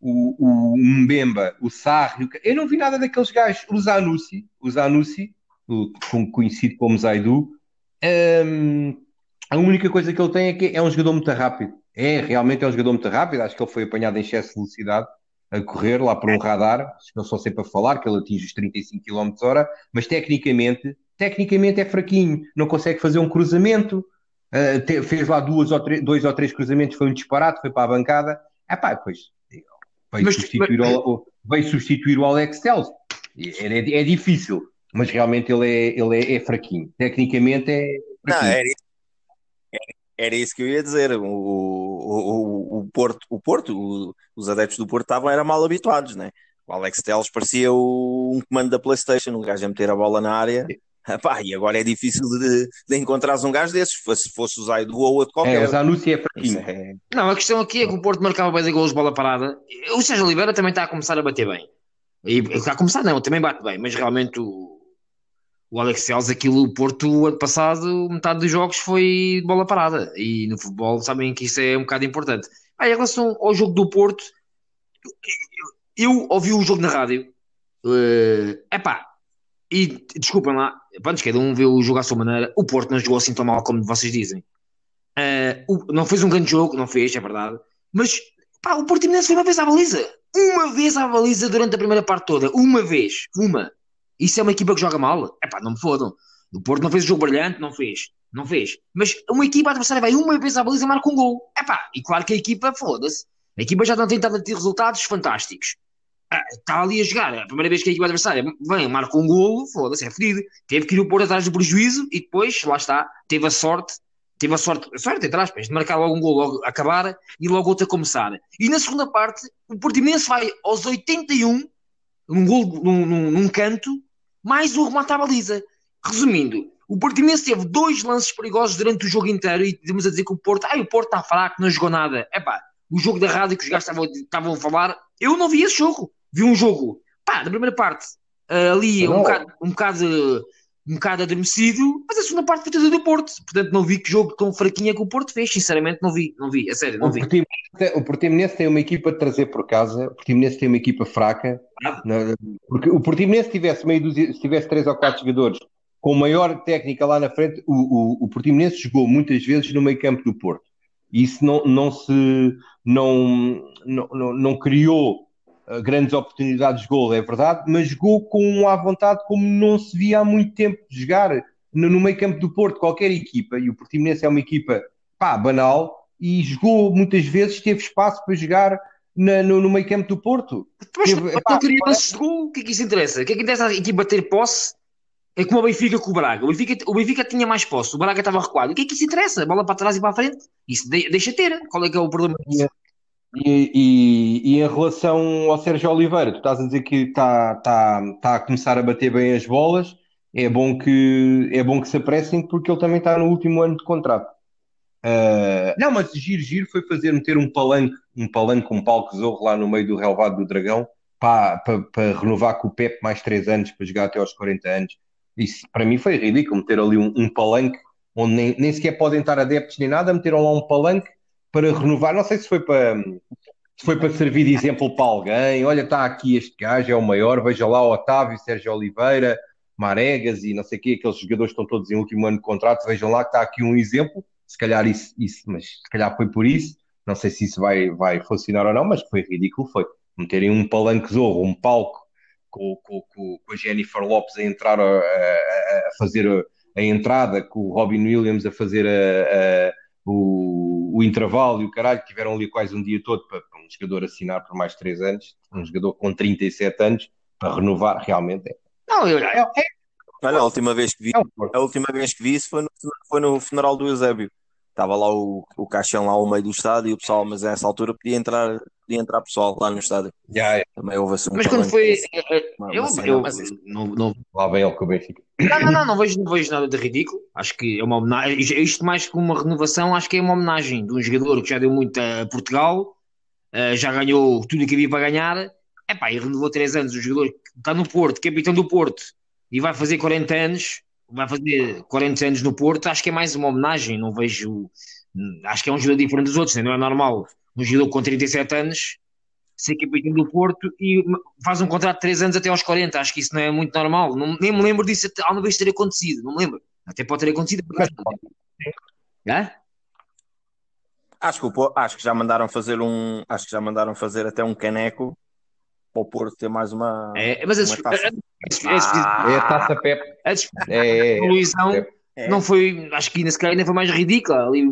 o, o Mbemba, o Sarri, eu não vi nada daqueles gajos, o Zanussi, o Zanussi, o, conhecido como Zaidu, um, a única coisa que ele tem é que é um jogador muito rápido. É, realmente é um jogador muito rápido, acho que ele foi apanhado em excesso de velocidade a correr lá por um radar, ele só sempre a falar que ele atinge os 35 km hora, mas tecnicamente, tecnicamente é fraquinho, não consegue fazer um cruzamento, uh, te, fez lá duas ou dois ou três cruzamentos, foi um disparate, foi para a bancada, é pá, pois veio, mas, substituir, mas... O, veio substituir o Alex Telles. É, é, é, difícil, mas realmente ele é, ele é, é fraquinho. Tecnicamente é. Fraquinho. Não, era, era, isso que eu ia dizer. O, o, o Porto, o Porto os adeptos do Porto estavam era mal habituados, né? O Alex Telles parecia o, um comando da PlayStation, o gajo a meter a bola na área. Epá, e agora é difícil de, de encontrares um gajo desses, se fosse o Zaidu ou outro qualquer. É, o Zanussi é fraquinho. É... Não, a questão aqui é que o Porto marcava bem de gols de bola parada. O Sérgio Oliveira também está a começar a bater bem. E, está a começar, não, também bate bem, mas realmente o, o Alex Telles, aquilo, o Porto, ano passado, metade dos jogos foi de bola parada. E no futebol sabem que isso é um bocado importante. Ah, em relação ao jogo do Porto, eu, eu ouvi o jogo na rádio. É uh, pá, e desculpem lá, pronto, cada um vê o jogo à sua maneira. O Porto não jogou assim tão mal como vocês dizem. Uh, o, não fez um grande jogo, não fez, é verdade. Mas pá, o Portimonense foi uma vez à baliza. Uma vez à baliza durante a primeira parte toda. Uma vez. Uma. Isso é uma equipa que joga mal? É pá, não me fodam. O Porto não fez um jogo brilhante, não fez. Não fez. Mas uma equipa adversária vai uma vez à baliza e marca um gol. É pá, e claro que a equipa, foda-se. A equipa já não tem ter resultados fantásticos está ah, ali a jogar. A primeira vez que a equipa adversária vem, marca um golo, foda-se, é fedido. Teve que ir pôr atrás do prejuízo e depois, lá está, teve a sorte, teve a sorte, a sorte entre aspas, de marcar logo um golo, logo acabar e logo outro a começar. E na segunda parte, o Portimonense vai aos 81, num golo, num, num, num canto, mais um remate à baliza. Resumindo, o Portimonense teve dois lances perigosos durante o jogo inteiro e temos a dizer que o Porto, ai, o Porto está fraco, não jogou nada. É pá, o jogo da rádio que os gajos estavam, estavam a falar, eu não vi esse jogo vi um jogo, pá, da primeira parte, uh, ali um bocado, um bocado um bocado adormecido, mas a segunda parte foi toda do Porto. Portanto, não vi que jogo tão fraquinho é que o Porto fez. Sinceramente, não vi, não vi, a sério, não O vi. Portimonense, o Portimonense tem uma equipa de trazer por casa, o Portimonense tem uma equipa fraca, Ah. porque o Portimonense se tivesse meio dúzia- se tivesse três ou quatro jogadores com maior técnica lá na frente, o, o, o Portimonense jogou muitas vezes no meio campo do Porto. Isso não, não se não, não, não, não criou uh, grandes oportunidades de gol, é verdade, mas jogou com à vontade como não se via há muito tempo de jogar no, no meio campo do Porto, qualquer equipa, e o Portimonense é uma equipa pá, banal, e jogou muitas vezes, teve espaço para jogar na- no, no meio campo do Porto. Mas Teve- não epá, queria de gol, o que é que isso interessa? O que é que interessa a equipa ter posse? É como o Benfica com o Braga. O Benfica, o Benfica tinha mais posse, o Braga estava recuado. O que é que isso interessa? Bola para trás e para a frente? Isso de- deixa ter. Qual é que é o problema disso? E, e- e em relação ao Sérgio Oliveira, tu estás a dizer que está tá, tá a começar a bater bem as bolas, é bom que, é bom que se apressem porque ele também está no último ano de contrato. Ah, não, mas giro, giro foi fazer meter um palanque, um palanque, um palco zorro lá no meio do relevado do Dragão para, para, para renovar com o Pep mais três anos para jogar até aos 40 anos. Isso para mim foi ridículo, meter ali um, um palanque onde nem, nem sequer podem estar adeptos nem nada, meteram lá um palanque para renovar. Não sei se foi para, se foi para servir de exemplo para alguém. Olha, está aqui este gajo, é o maior. Veja lá o Otávio, Sérgio Oliveira, Maregas e não sei o quê. Aqueles jogadores estão todos em último ano de contrato. Vejam lá que está aqui um exemplo. Se calhar isso, isso mas se calhar foi por isso. Não sei se isso vai, vai funcionar ou não, mas foi ridículo. Foi meterem um palanque zorro, um palco com, com, com, com a Jennifer Lopes a entrar a, a- fazer a, a entrada, com o Robin Williams a fazer a- a- o, o intervalo e o caralho, tiveram ali quase um dia todo para, para um jogador assinar por mais três anos, um jogador com 37 anos, para renovar, realmente é, Não, eu, é, é, Olha, a última vez que vi, é a última vez que vi isso foi no, foi no funeral do Eusébio. Estava lá o, o caixão lá ao meio do estádio e o pessoal, mas a essa altura podia entrar, podia entrar pessoal lá no estádio. Já é, Também houve assim um mas quando foi. Uma- Eu, uma eu mas não, não, lá vem ele com o Benfica. não, não, não, não vejo, não vejo nada de ridículo. Acho que é uma homenagem. Isto mais que uma renovação, acho que é uma homenagem de um jogador que já deu muito a Portugal, eh, já ganhou tudo o que havia para ganhar. Epá, e renovou três anos. O jogador que está no Porto, capitão do Porto, e vai fazer 40 anos, vai fazer 40 anos no Porto, acho que é mais uma homenagem. Não vejo. Acho que é um jogador diferente dos outros, né? não é normal. Um jogador com 37 anos ser capitão do Porto e faz um contrato de 3 anos até aos 40. Acho que isso não é muito normal. Não, nem me lembro disso até- alguma vez ter acontecido. Não me lembro. Até pode ter acontecido. Mas, Hã? Acho que, o acho que já mandaram fazer um. Acho que já mandaram fazer até um caneco para o Porto ter mais uma. É, mas a, uma despe- taça. a- a- a é a taça Pep. a É, é, é. É. não foi. Acho que ainda, se calhar ainda foi mais ridícula. Ali,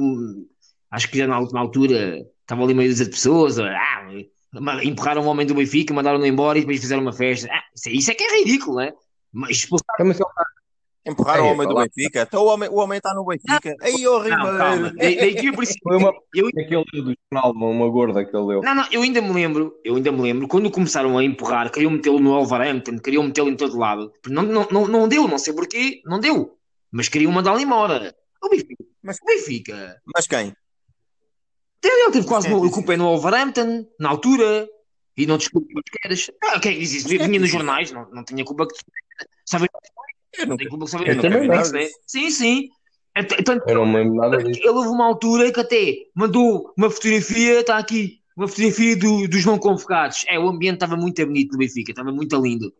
acho que já na, na altura estava ali meio de pessoas. Ah, empurraram o homem do Benfica, mandaram-no embora e depois fizeram uma festa. Ah, isso, é- isso é que é ridículo, né? Mas expulsar. Mas ele- Empurraram o Aí, homem do. Benfica. Então o homem, o homem está no Benfica. Aí, ô Não. Da, da equipa principal. Foi uma Eu, aquele do jornal, uma, uma gorda que ele deu. Não, não, eu ainda me lembro, eu ainda me lembro, quando começaram a empurrar, queriam metê-lo no Wolverhampton, queriam metê-lo em todo lado. Não, não, não, não deu, não sei porquê, não deu. Mas queriam mandá-lo embora. O Benfica, Mas- o Benfica, Mas quem? Ele teve quase sim. o culpa é no Wolverhampton, na altura, e não desculpe o que queres. Ah, quem diz isso? Vinha nos jornais, não, não tinha culpa que. Sabe, Eu não tem culpa que sabe eu nunca também vi não. né? Sim, sim. Ent- Tanto Eu não me lembro nada disso. ele houve uma altura que até mandou uma fotografia, está aqui, uma fotografia do, dos não convocados. É, o ambiente estava muito bonito no Benfica, estava muito lindo.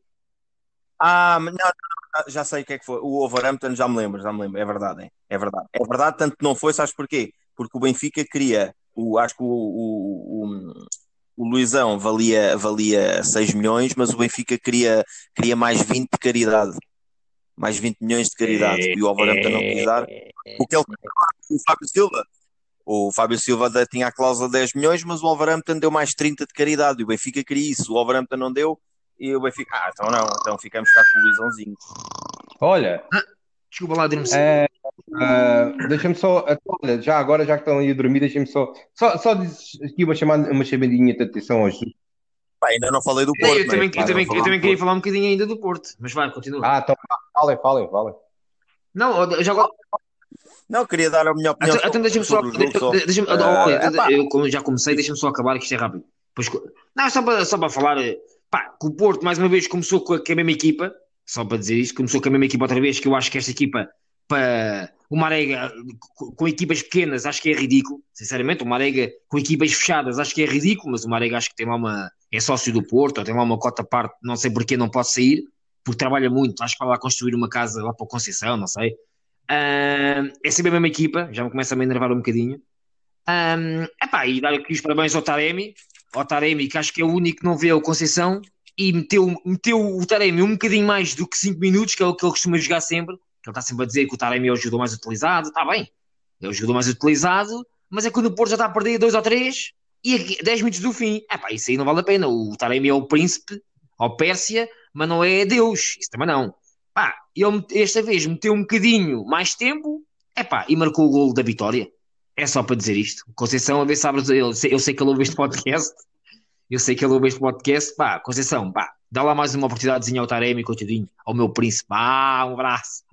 Ah, mas não, não, não, já sei o que é que foi. O Wolverhampton já me lembro, já me lembro. É verdade, é, é verdade. É verdade, tanto que não foi, sabes porquê? Porque o Benfica queria, o, acho que o, o, o, o Luizão valia, valia 6 milhões, mas o Benfica queria, queria mais 20 de caridade. Mais 20 milhões de caridade. E o Wolverhampton não quis dar. Porque ele o Fábio Silva. O Fábio Silva da- tinha a cláusula de 10 milhões, mas o Wolverhampton deu mais 30 de caridade. E o Benfica queria isso. O Wolverhampton não deu. E o Benfica, ah, então não, então ficamos cá com o Luizãozinho. Olha, Desculpa lá, adormeci. é, ah, deixa-me só, olha, já agora, já que estão aí a dormir, deixa-me só, só, só aqui uma, chamada, uma chamadinha de atenção hoje. Pá, ainda não falei do Porto, eu né? também, Pá, eu também, eu também queria Porto. falar um bocadinho ainda do Porto, mas vai, continua. Ah, então, falem, falem, falem. Não, eu já agora. Não, queria dar a minha opinião Então, então deixa-me só. sobre o jogo só. de- Deixa-me, Ah, olha, epá. eu como já comecei, deixa-me só acabar, que isto é rápido. Depois, co- não, só para, só para falar, eh, pá, que o Porto mais uma vez começou com a, com a mesma equipa, só para dizer isto, começou com a mesma equipa outra vez, que eu acho que esta equipa para o Marega com equipas pequenas acho que é ridículo, sinceramente, o Marega com equipas fechadas acho que é ridículo, mas o Marega acho que tem lá uma, é sócio do Porto, ou tem lá uma cota parte, não sei porque não pode sair, porque trabalha muito, acho que vai lá construir uma casa lá para o Conceição, não sei. Uh, é sempre a mesma equipa, já me começa a me enervar um bocadinho. Um, epá, e dar aqui os parabéns ao Taremi, ao Taremi, que acho que é o único que não vê o Conceição, e meteu, meteu o Taremi um bocadinho mais do que 5 minutos, que é o que ele costuma jogar sempre, ele está sempre a dizer que o Taremi é o jogador mais utilizado, está bem, é o jogador mais utilizado, mas é quando o Porto já está a perder 2 ou 3, e 10 minutos do fim, epá, isso aí não vale a pena, o Taremi é o príncipe, ao Pérsia, mas não é Deus, isso também não. Pá, ele esta vez meteu um bocadinho mais tempo, epá, e marcou o gol da vitória. É só para dizer isto. Conceição, a ver se abre, eu sei, eu sei que ele ouve este podcast, eu sei que ele ouve este podcast, pá, Conceição, pá, dá lá mais uma oportunidadezinha ao Taremi, coitadinho, ao meu príncipe, ah, um abraço.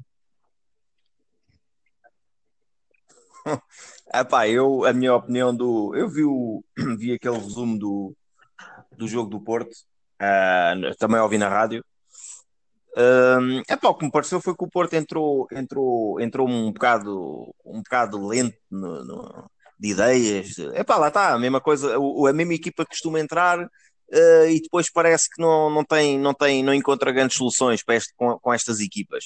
Ah, pá, eu, a minha opinião do. Eu vi, o, vi aquele resumo do, do jogo do Porto, uh, também ouvi na rádio. Uh, é pá, o que me pareceu foi que o Porto entrou, entrou, entrou um bocado, um bocado lento no, no, de ideias. É pá, lá está, a mesma coisa, a, mesma equipa costuma entrar uh, e depois parece que não, não, tem, não, tem, não encontra grandes soluções para este, com, com estas equipas.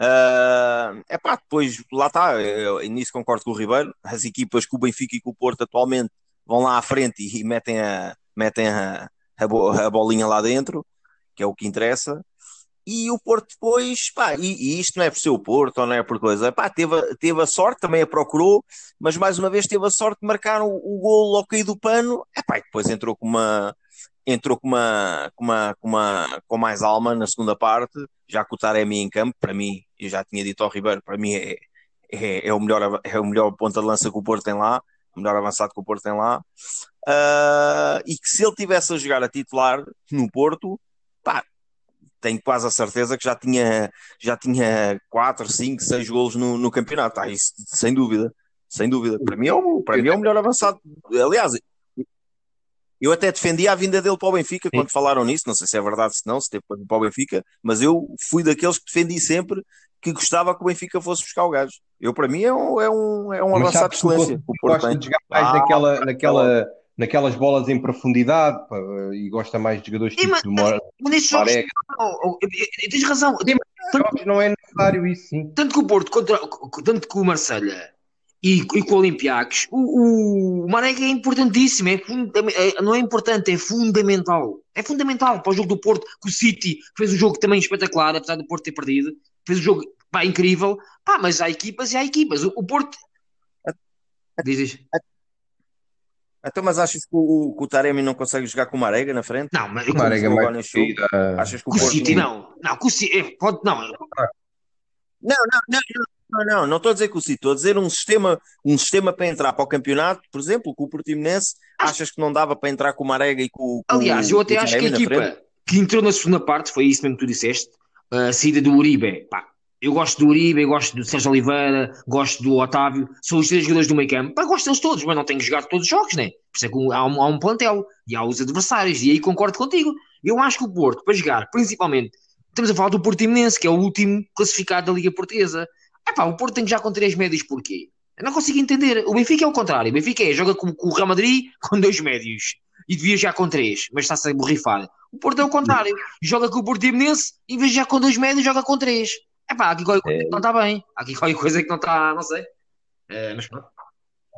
Uh, é pá, depois lá está, nisso concordo com o Ribeiro. As equipas que o Benfica e que o Porto atualmente vão lá à frente e, e metem, a, metem a, a, a, bolinha lá dentro, que é o que interessa. E o Porto depois, pá, e, e, isto não é por ser o Porto ou não é por coisa, pá, teve, teve a sorte, também a procurou, mas mais uma vez teve a sorte de marcar o, o gol ao cair do pano, é pá, e depois entrou com uma, entrou com uma, com uma, com uma, com mais alma na segunda parte, já que o Taremi em campo, para mim, eu já tinha dito ao Ribeiro, para mim é, é, é, o melhor, é o melhor ponta de lança que o Porto tem lá, o melhor avançado que o Porto tem lá, uh, e que se ele tivesse a jogar a titular no Porto, tenho quase a certeza que já tinha, já tinha 4, 5, 6 golos no, no campeonato. Ah, isso, sem dúvida, sem dúvida. Para mim, é o, para mim é o melhor avançado. Aliás, eu até defendi a vinda dele para o Benfica quando falaram nisso. Não sei se é verdade, se não, se teve para o Benfica, mas eu fui daqueles que defendi sempre que gostava que o Benfica fosse buscar o gajo. Eu, para mim, é um, é um, é um avançado de excelência. O gosta de jogar mais ah, naquela, naquela naquelas bolas em profundidade pá, e gosta mais de jogadores tipo de Mora. Tens razão. Tanto, não é necessário isso, sim. Tanto que o Porto, contra, tanto que o Marselha e, e com o Olympiacos, o, o Marega é importantíssimo. É, é, não é importante, é fundamental. É fundamental para o jogo do Porto, que o City fez um jogo também espetacular, apesar do Porto ter perdido. Fez um jogo pá, incrível. Pá, mas há equipas e há equipas. O, o Porto. Diz, então, mas achas que o, que o Taremi não consegue jogar com o Marega na frente? Não, mas o Marega é mais Achas que o, o Porto... City não. Não, com o City, é, pode, não. Não, não, não, não, não, não estou a dizer que o City, estou a dizer um sistema, um sistema para entrar para o campeonato, por exemplo, com o Portimonense, achas que não dava para entrar com o Marega e com, com Aliás, eu até acho que a equipa que entrou na segunda parte, foi isso mesmo que tu disseste, a saída do Uribe, pá, eu gosto do Uribe, eu gosto do Sérgio Oliveira, gosto do Otávio, são os três jogadores do meio campo. Pá, gosto deles todos, mas não tenho que jogar todos os jogos, né? Por isso é que há um, há um plantel e há os adversários, e aí concordo contigo. Eu acho que o Porto, para jogar, principalmente, estamos a falar do Portimonense, que é o último classificado da Liga Portuguesa. Pá, o Porto tem que jogar com três médios, porquê? Eu não consigo entender. O Benfica é o contrário. O Benfica é, joga com, com o Real Madrid com dois médios e devia jogar com três, mas está-se a borrifar. O Porto é o contrário. Joga com o Portimonense, em vez de jogar com dois médios, joga com três. É pá, aqui qualquer coisa é... que não está bem. Há aqui qualquer coisa que não está, não sei. É, mas pronto.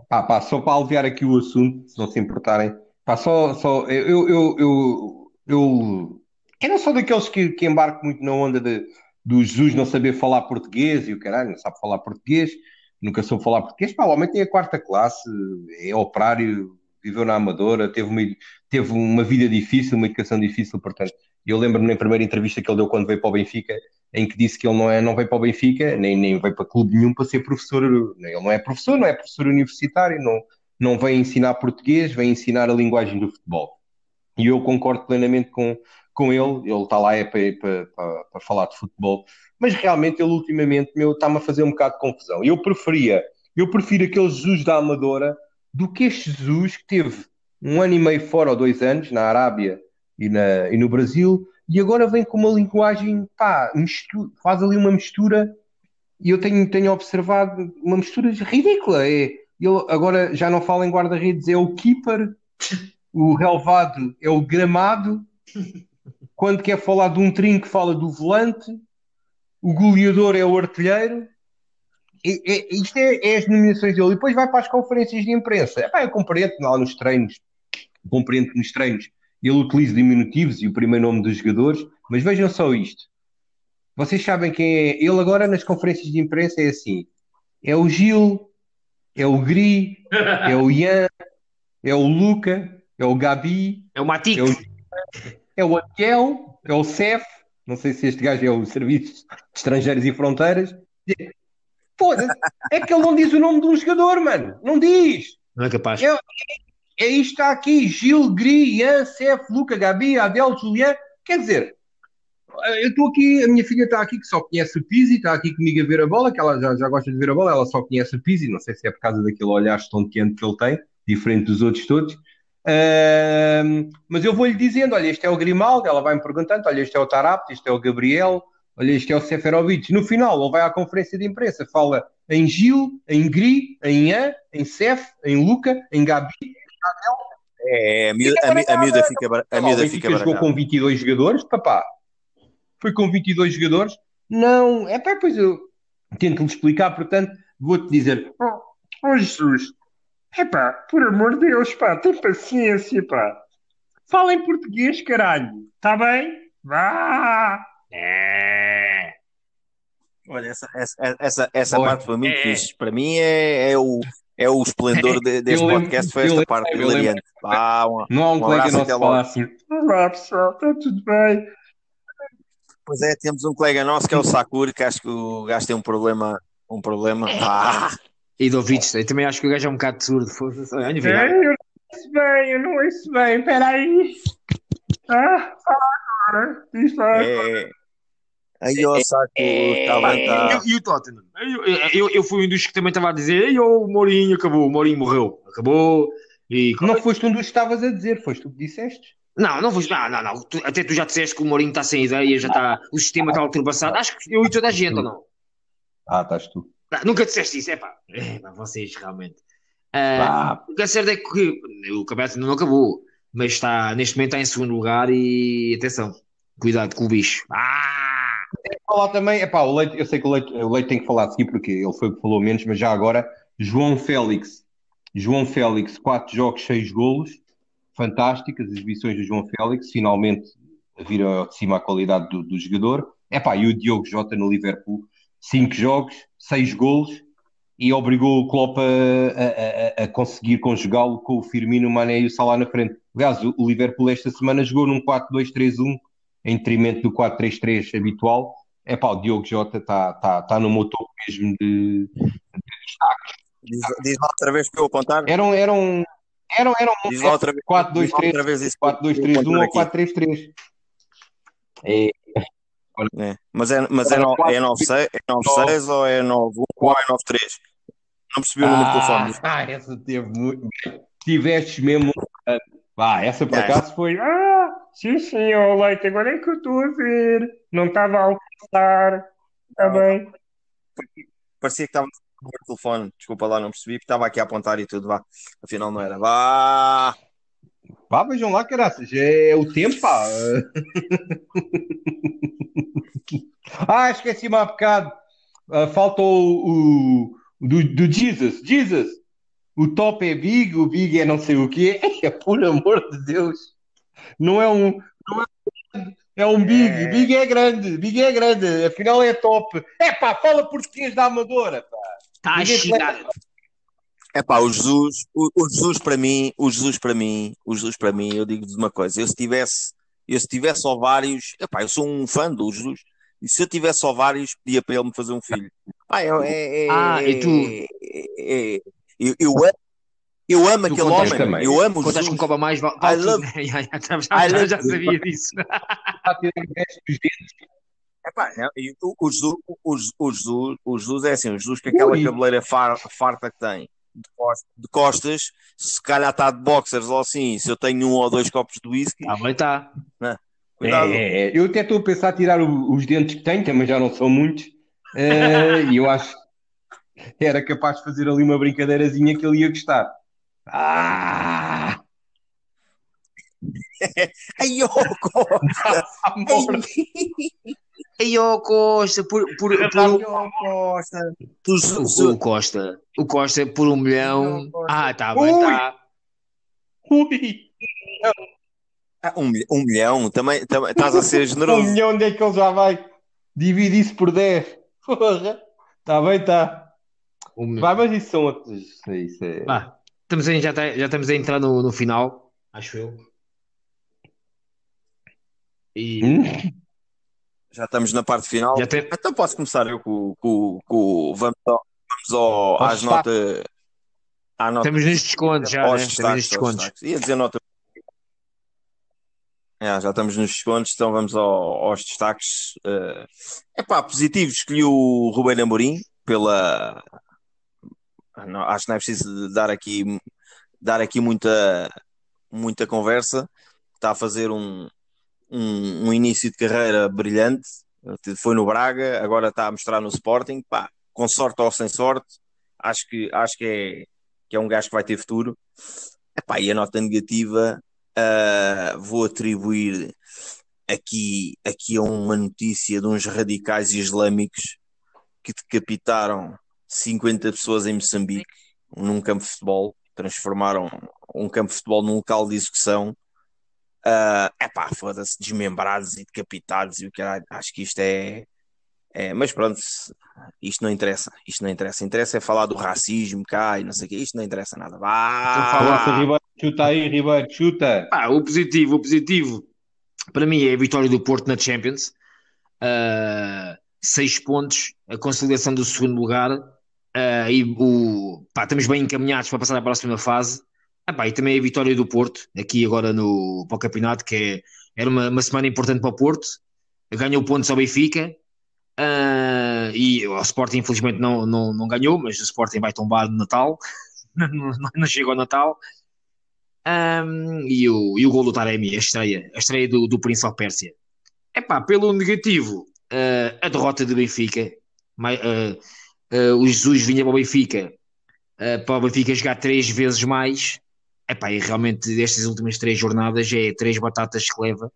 Pá, pá, só para aliviar aqui o assunto, se não se importarem. Pá, só, só, eu, eu, eu, eu, eu não sou daqueles que, que embarco muito na onda de, do Jesus não saber falar português e o caralho, não sabe falar português, nunca soube falar português. Pá, o homem tem a quarta classe, é operário, viveu na Amadora, teve uma, teve uma vida difícil, uma educação difícil, portanto, eu lembro-me na primeira entrevista que ele deu quando veio para o Benfica, em que disse que ele não, é, não veio para o Benfica, nem, nem veio para clube nenhum para ser professor. Ele não é professor, não é professor universitário, não, não vem ensinar português, vem ensinar a linguagem do futebol. E eu concordo plenamente com, com ele, ele está lá é para, para, para, para falar de futebol, mas realmente ele ultimamente está-me a fazer um bocado de confusão. Eu preferia, eu prefiro aquele Jesus da Amadora do que este Jesus que teve um ano e meio fora ou dois anos na Arábia e, na, e no Brasil e agora vem com uma linguagem, pá, faz ali uma mistura e eu tenho, tenho observado uma mistura ridícula. É, ele agora já não fala em guarda-redes, é o keeper, o relevado é o gramado, quando quer falar de um trinco, fala do volante, o goleador é o artilheiro. Isto é, é as nomeações dele. E depois vai para as conferências de imprensa. Epá, eu compreendo lá nos treinos, compreendo nos treinos ele utiliza diminutivos e o primeiro nome dos jogadores, mas vejam só isto. Vocês sabem quem é? Ele agora nas conferências de imprensa é assim: é o Gil, é o Gri, é o Ian, é o Luca, é o Gabi, É o Matic. é o, é o Atiel, é o CEF, não sei se este gajo é o Serviço de Estrangeiros e Fronteiras. Foda-se, é que ele não diz o nome de um jogador, mano. Não diz. Não é capaz. É, está aqui: Gil, Gri, Ian, Cef, Luca, Gabi, Adel, Julian. Quer dizer, eu estou aqui, a minha filha está aqui que só conhece o Pizzi, está aqui comigo a ver a bola, que ela já, já gosta de ver a bola, ela só conhece o Pizzi, não sei se é por causa daquele olhar estonteante que ele tem, diferente dos outros todos. Ahm, mas eu vou-lhe dizendo: olha, este é o Grimaldo, ela vai-me perguntando: olha, este é o Tarapte, este é o Gabriel, olha, este é o Seferovic. No final, ele vai à conferência de imprensa, fala em Gil, em Gri, em Ian, em Cef, em Luca, em Gabi. É, a miúda, a, fica, a Ah, miúda Benfica fica jogou com 22 jogadores, papá. Foi com 22 jogadores. Não, é pá, pois eu tento-lhe explicar, portanto, vou-te dizer: Oh, oh Jesus, é pá, por amor de Deus, pá, tem paciência, pá. Fala em português, caralho, tá bem? Vá! É. Olha, essa, essa, essa, essa parte foi muito é. fixe. Para mim é, é, o, é o esplendor de- deste lembro- podcast, foi esta lembro- parte hilariante. Vá, um- Não há um, Um colega abraço, nosso até que fala logo. assim: Olá pessoal, está tudo bem? Pois é, temos um colega nosso que é o Sakura, que acho que o gajo tem um problema. Um problema. Vá. E do ouvidos. Eu também acho que o gajo é um bocado surdo. Olha, É, eu não ouço bem, eu não ouço bem, peraí. Ah, fala agora, diz lá. É. Aí, ó, Sakura, está Pá, bem, está. E, e o Tottenham? Eu, eu, eu fui um dos que também estava a dizer: Ei, ô, o Mourinho acabou, o Mourinho morreu. Acabou. E Não foste um dos que estavas a dizer, foste tu que disseste. Não, não foste. Não, não, não. Tu- até tu já disseste que o Mourinho está sem ideia, já está. O sistema está ultrapassado. Acho que eu e toda a gente, ou não? Ah, estás tu. Não, nunca disseste isso, é pá. É pá, vocês realmente. Ah, o que é certo é que o campeonato não acabou, mas está, neste momento está em segundo lugar e atenção, cuidado com o bicho. Ah! Falar também, epá, o Leite, eu sei que o Leite, o Leite tem que falar de si porque ele foi que falou menos, mas já agora, João Félix, João Félix, quatro jogos, seis golos, fantásticas as exibições do João Félix, finalmente viram de cima a qualidade do, do jogador. Epá, e o Diogo Jota no Liverpool, cinco jogos, seis golos, e obrigou o Klopp a, a- a- a conseguir conjugá-lo com o Firmino, o Mané e o Salah na frente. Aliás, o Liverpool esta semana jogou num 4-2-3-1, em detrimento do 4-3-3 habitual. É pá, o Diogo Jota está tá, tá no motor mesmo de. Diz, diz lá outra vez para eu apontar. Eram, eram, eram, eram Diz lá outra vez. 4, 2, diz lá 3, outra vez isso para eu 4, 2, 3, 1 apontar ou aqui. 4, 3, 3. É, É. Mas é, mas é, no, é 96 é 96 ou é 91 ou é 93? Não percebi o número de telefone. ah, essa teve muito. Tivestes mesmo. ah, essa por É. acaso foi. Ah, sim, sim, ó Leite, agora é que eu estou a ver. Não estava a alcançar. Está bem. Parecia que estava no telefone. Desculpa lá, não percebi. porque Estava aqui a apontar e tudo. Vá. Afinal não era. Vá. Vá, vejam lá, caraças. É o tempo, pá. Ah, esqueci-me há bocado. Ah, falta o, o- o do, do Jesus. Jesus. O top é Big, o Big é não sei o quê. É, por amor de Deus. Não é um. Não é, é um Big. É. Big é grande. Big é grande. Afinal é top. É pá, fala português da Amadora. Pá. Está a chegar. É pá, o Jesus, o, o Jesus para mim, o Jesus para mim, o Jesus para mim, eu digo-vos uma coisa, eu se tivesse, eu se tivesse ovários, epá, eu sou um fã do Jesus, e se eu tivesse ovários, pedia para ele me fazer um filho. Pá, é, é, é- Ah, e tu? é- é- eu, eu amo, eu amo Tu aquele contas homem, também. eu amo estás Jesus. com coba mais, vale I love-. Já, já, já, I já, love- já sabia disso. Está a ter o resto dos dentes. Epá, não, e o, o Jesus, o, o Jesus, o Jesus é assim, o Jesus com aquela Ui. cabeleira far- farta que tem de costas, de costas, se calhar está de boxers ou assim, se eu tenho um ou dois copos de whisky, Ah, bem está. Cuidado. É, é, é. Eu até estou a pensar a tirar o- os dentes que tenho, também já não são muitos, eh, e eu acho que era capaz de fazer ali uma brincadeirazinha que ele ia gostar. Ah! Ai, Costa! Amor! Aí, ó Costa, por, por, por, Ai, oh, Costa! Tu, su- o, o Costa, o Costa por um milhão. Ah, tá bem, tá. Ui! Ah, um, milhão- um milhão, também, também estás a ser Um generoso. milhão, onde é que ele já vai? Divide isso por 10. Porra! Está bem, está. Um. Vai, mas isso são outros. Isso é... Vá, estamos aí, já, tá- já estamos a entrar no, no final, acho eu. E Hum? Já estamos na parte final. já tem, Então posso começar eu com, com, com vamos, ao, vamos ao, às notas. À nota estamos nos descontos já, né? Estamos nos descontos. Ia dizer nota. É, já estamos nos descontos, então vamos ao- aos destaques. É epá, positivo, escolhi o Ruben Amorim pela. Não, acho que não é preciso dar aqui, dar aqui muita, muita conversa. Está a fazer um, um, um início de carreira brilhante. Foi no Braga, agora está a mostrar no Sporting. Pá, com sorte ou sem sorte, acho que, acho que, é, que é um gajo que vai ter futuro. Epá, e a nota negativa ah, vou atribuir aqui, aqui a uma notícia de uns radicais islâmicos que decapitaram 50 pessoas em Moçambique num campo de futebol, transformaram um campo de futebol num local de execução. Ah, epá, foda-se, desmembrados e decapitados e o caralho. Acho que isto é, é. Mas pronto, isto não interessa. Isto não interessa. Interessa é falar do racismo cá e não sei o quê. Isto não interessa nada. Vá! Ribeiro. Chuta aí, Ribeiro. Chuta. Pá, o positivo, o positivo para mim é a vitória do Porto na Champions. Ah, seis pontos, a consolidação do segundo lugar. Ah, e o, pá, estamos bem encaminhados para passar à próxima fase. Ah, pá, e também a vitória do Porto, aqui agora no, para o campeonato, que é, era uma, uma semana importante para o Porto. Ganhou pontos ao Benfica. Ah, e o Sporting, infelizmente, não, não, não ganhou, mas o Sporting vai tombar no Natal. não, não, não ao Natal. Um, e, o, e o gol do Taremi, a estreia, a estreia do, do Prince of Pérsia. Epá, pelo negativo, uh, a derrota do Benfica. Uh, uh, o Jesus vinha para o Benfica uh, para o Benfica jogar três vezes mais. Epá, e realmente destas últimas três jornadas é três batatas que leva.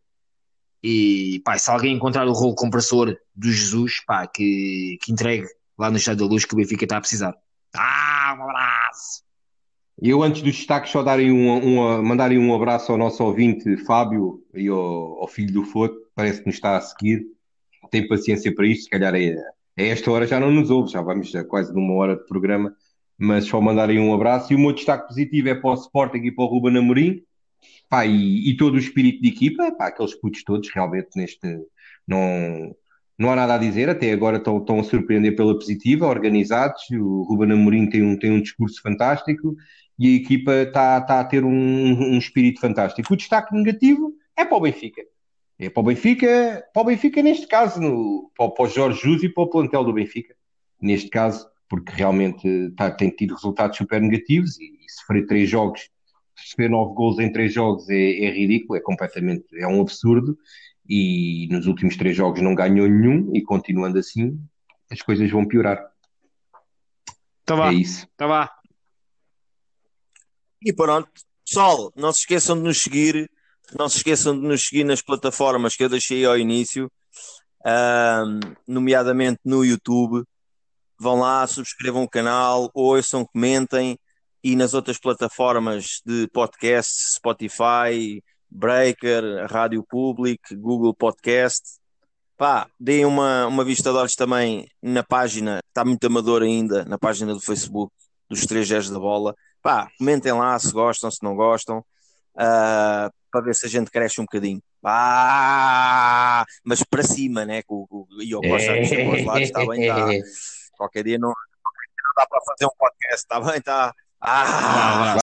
E pá, se alguém encontrar o rolo compressor do Jesus, pá, que, que entregue lá no Estado da Luz que o Benfica está a precisar. Ah, um abraço! Eu, antes dos destaques, só darem um, um, mandarem um abraço ao nosso ouvinte Fábio e ao, ao filho do Foto, parece que nos está a seguir. Tem paciência para isto, se calhar é, a esta hora já não nos ouve, já vamos a quase numa hora de programa, mas só mandarem um abraço. E o meu destaque positivo é para o Sporting e para o Ruben Amorim, pá, e, e todo o espírito de equipa, pá, aqueles putos todos, realmente neste. Não, não há nada a dizer, até agora estão, estão a surpreender pela positiva, organizados. O Ruben Amorim tem um, tem um discurso fantástico e a equipa está, está a ter um, um espírito fantástico. O destaque negativo é para o Benfica. É para o Benfica, para o Benfica neste caso, no, para, o- para o Jorge Jesus e para o plantel do Benfica, neste caso, porque realmente está, tem tido resultados super negativos e, e sofrer três jogos, sofrer nove gols em três jogos é, é ridículo, é completamente, é um absurdo e nos últimos três jogos não ganhou nenhum e continuando assim as coisas vão piorar. Vá, É isso. então vá. E pronto, pessoal, não se esqueçam de nos seguir, não se esqueçam de nos seguir nas plataformas que eu deixei ao início, ahm, nomeadamente no YouTube. Vão lá, subscrevam o canal, ouçam, comentem e nas outras plataformas de podcast, Spotify, Breaker, Rádio Public, Google Podcast. Pá, deem uma, uma vista de olhos também na página, está muito amador ainda, na página do Facebook dos 3 Gs da bola. Pá, comentem lá se gostam, se não gostam, ah, para ver se a gente cresce um bocadinho. Ah, mas para cima, né? Com, com, e eu gosto de mexer com os lados, está bem, está. Qualquer dia não, não dá para fazer um podcast, está bem, está. Ah.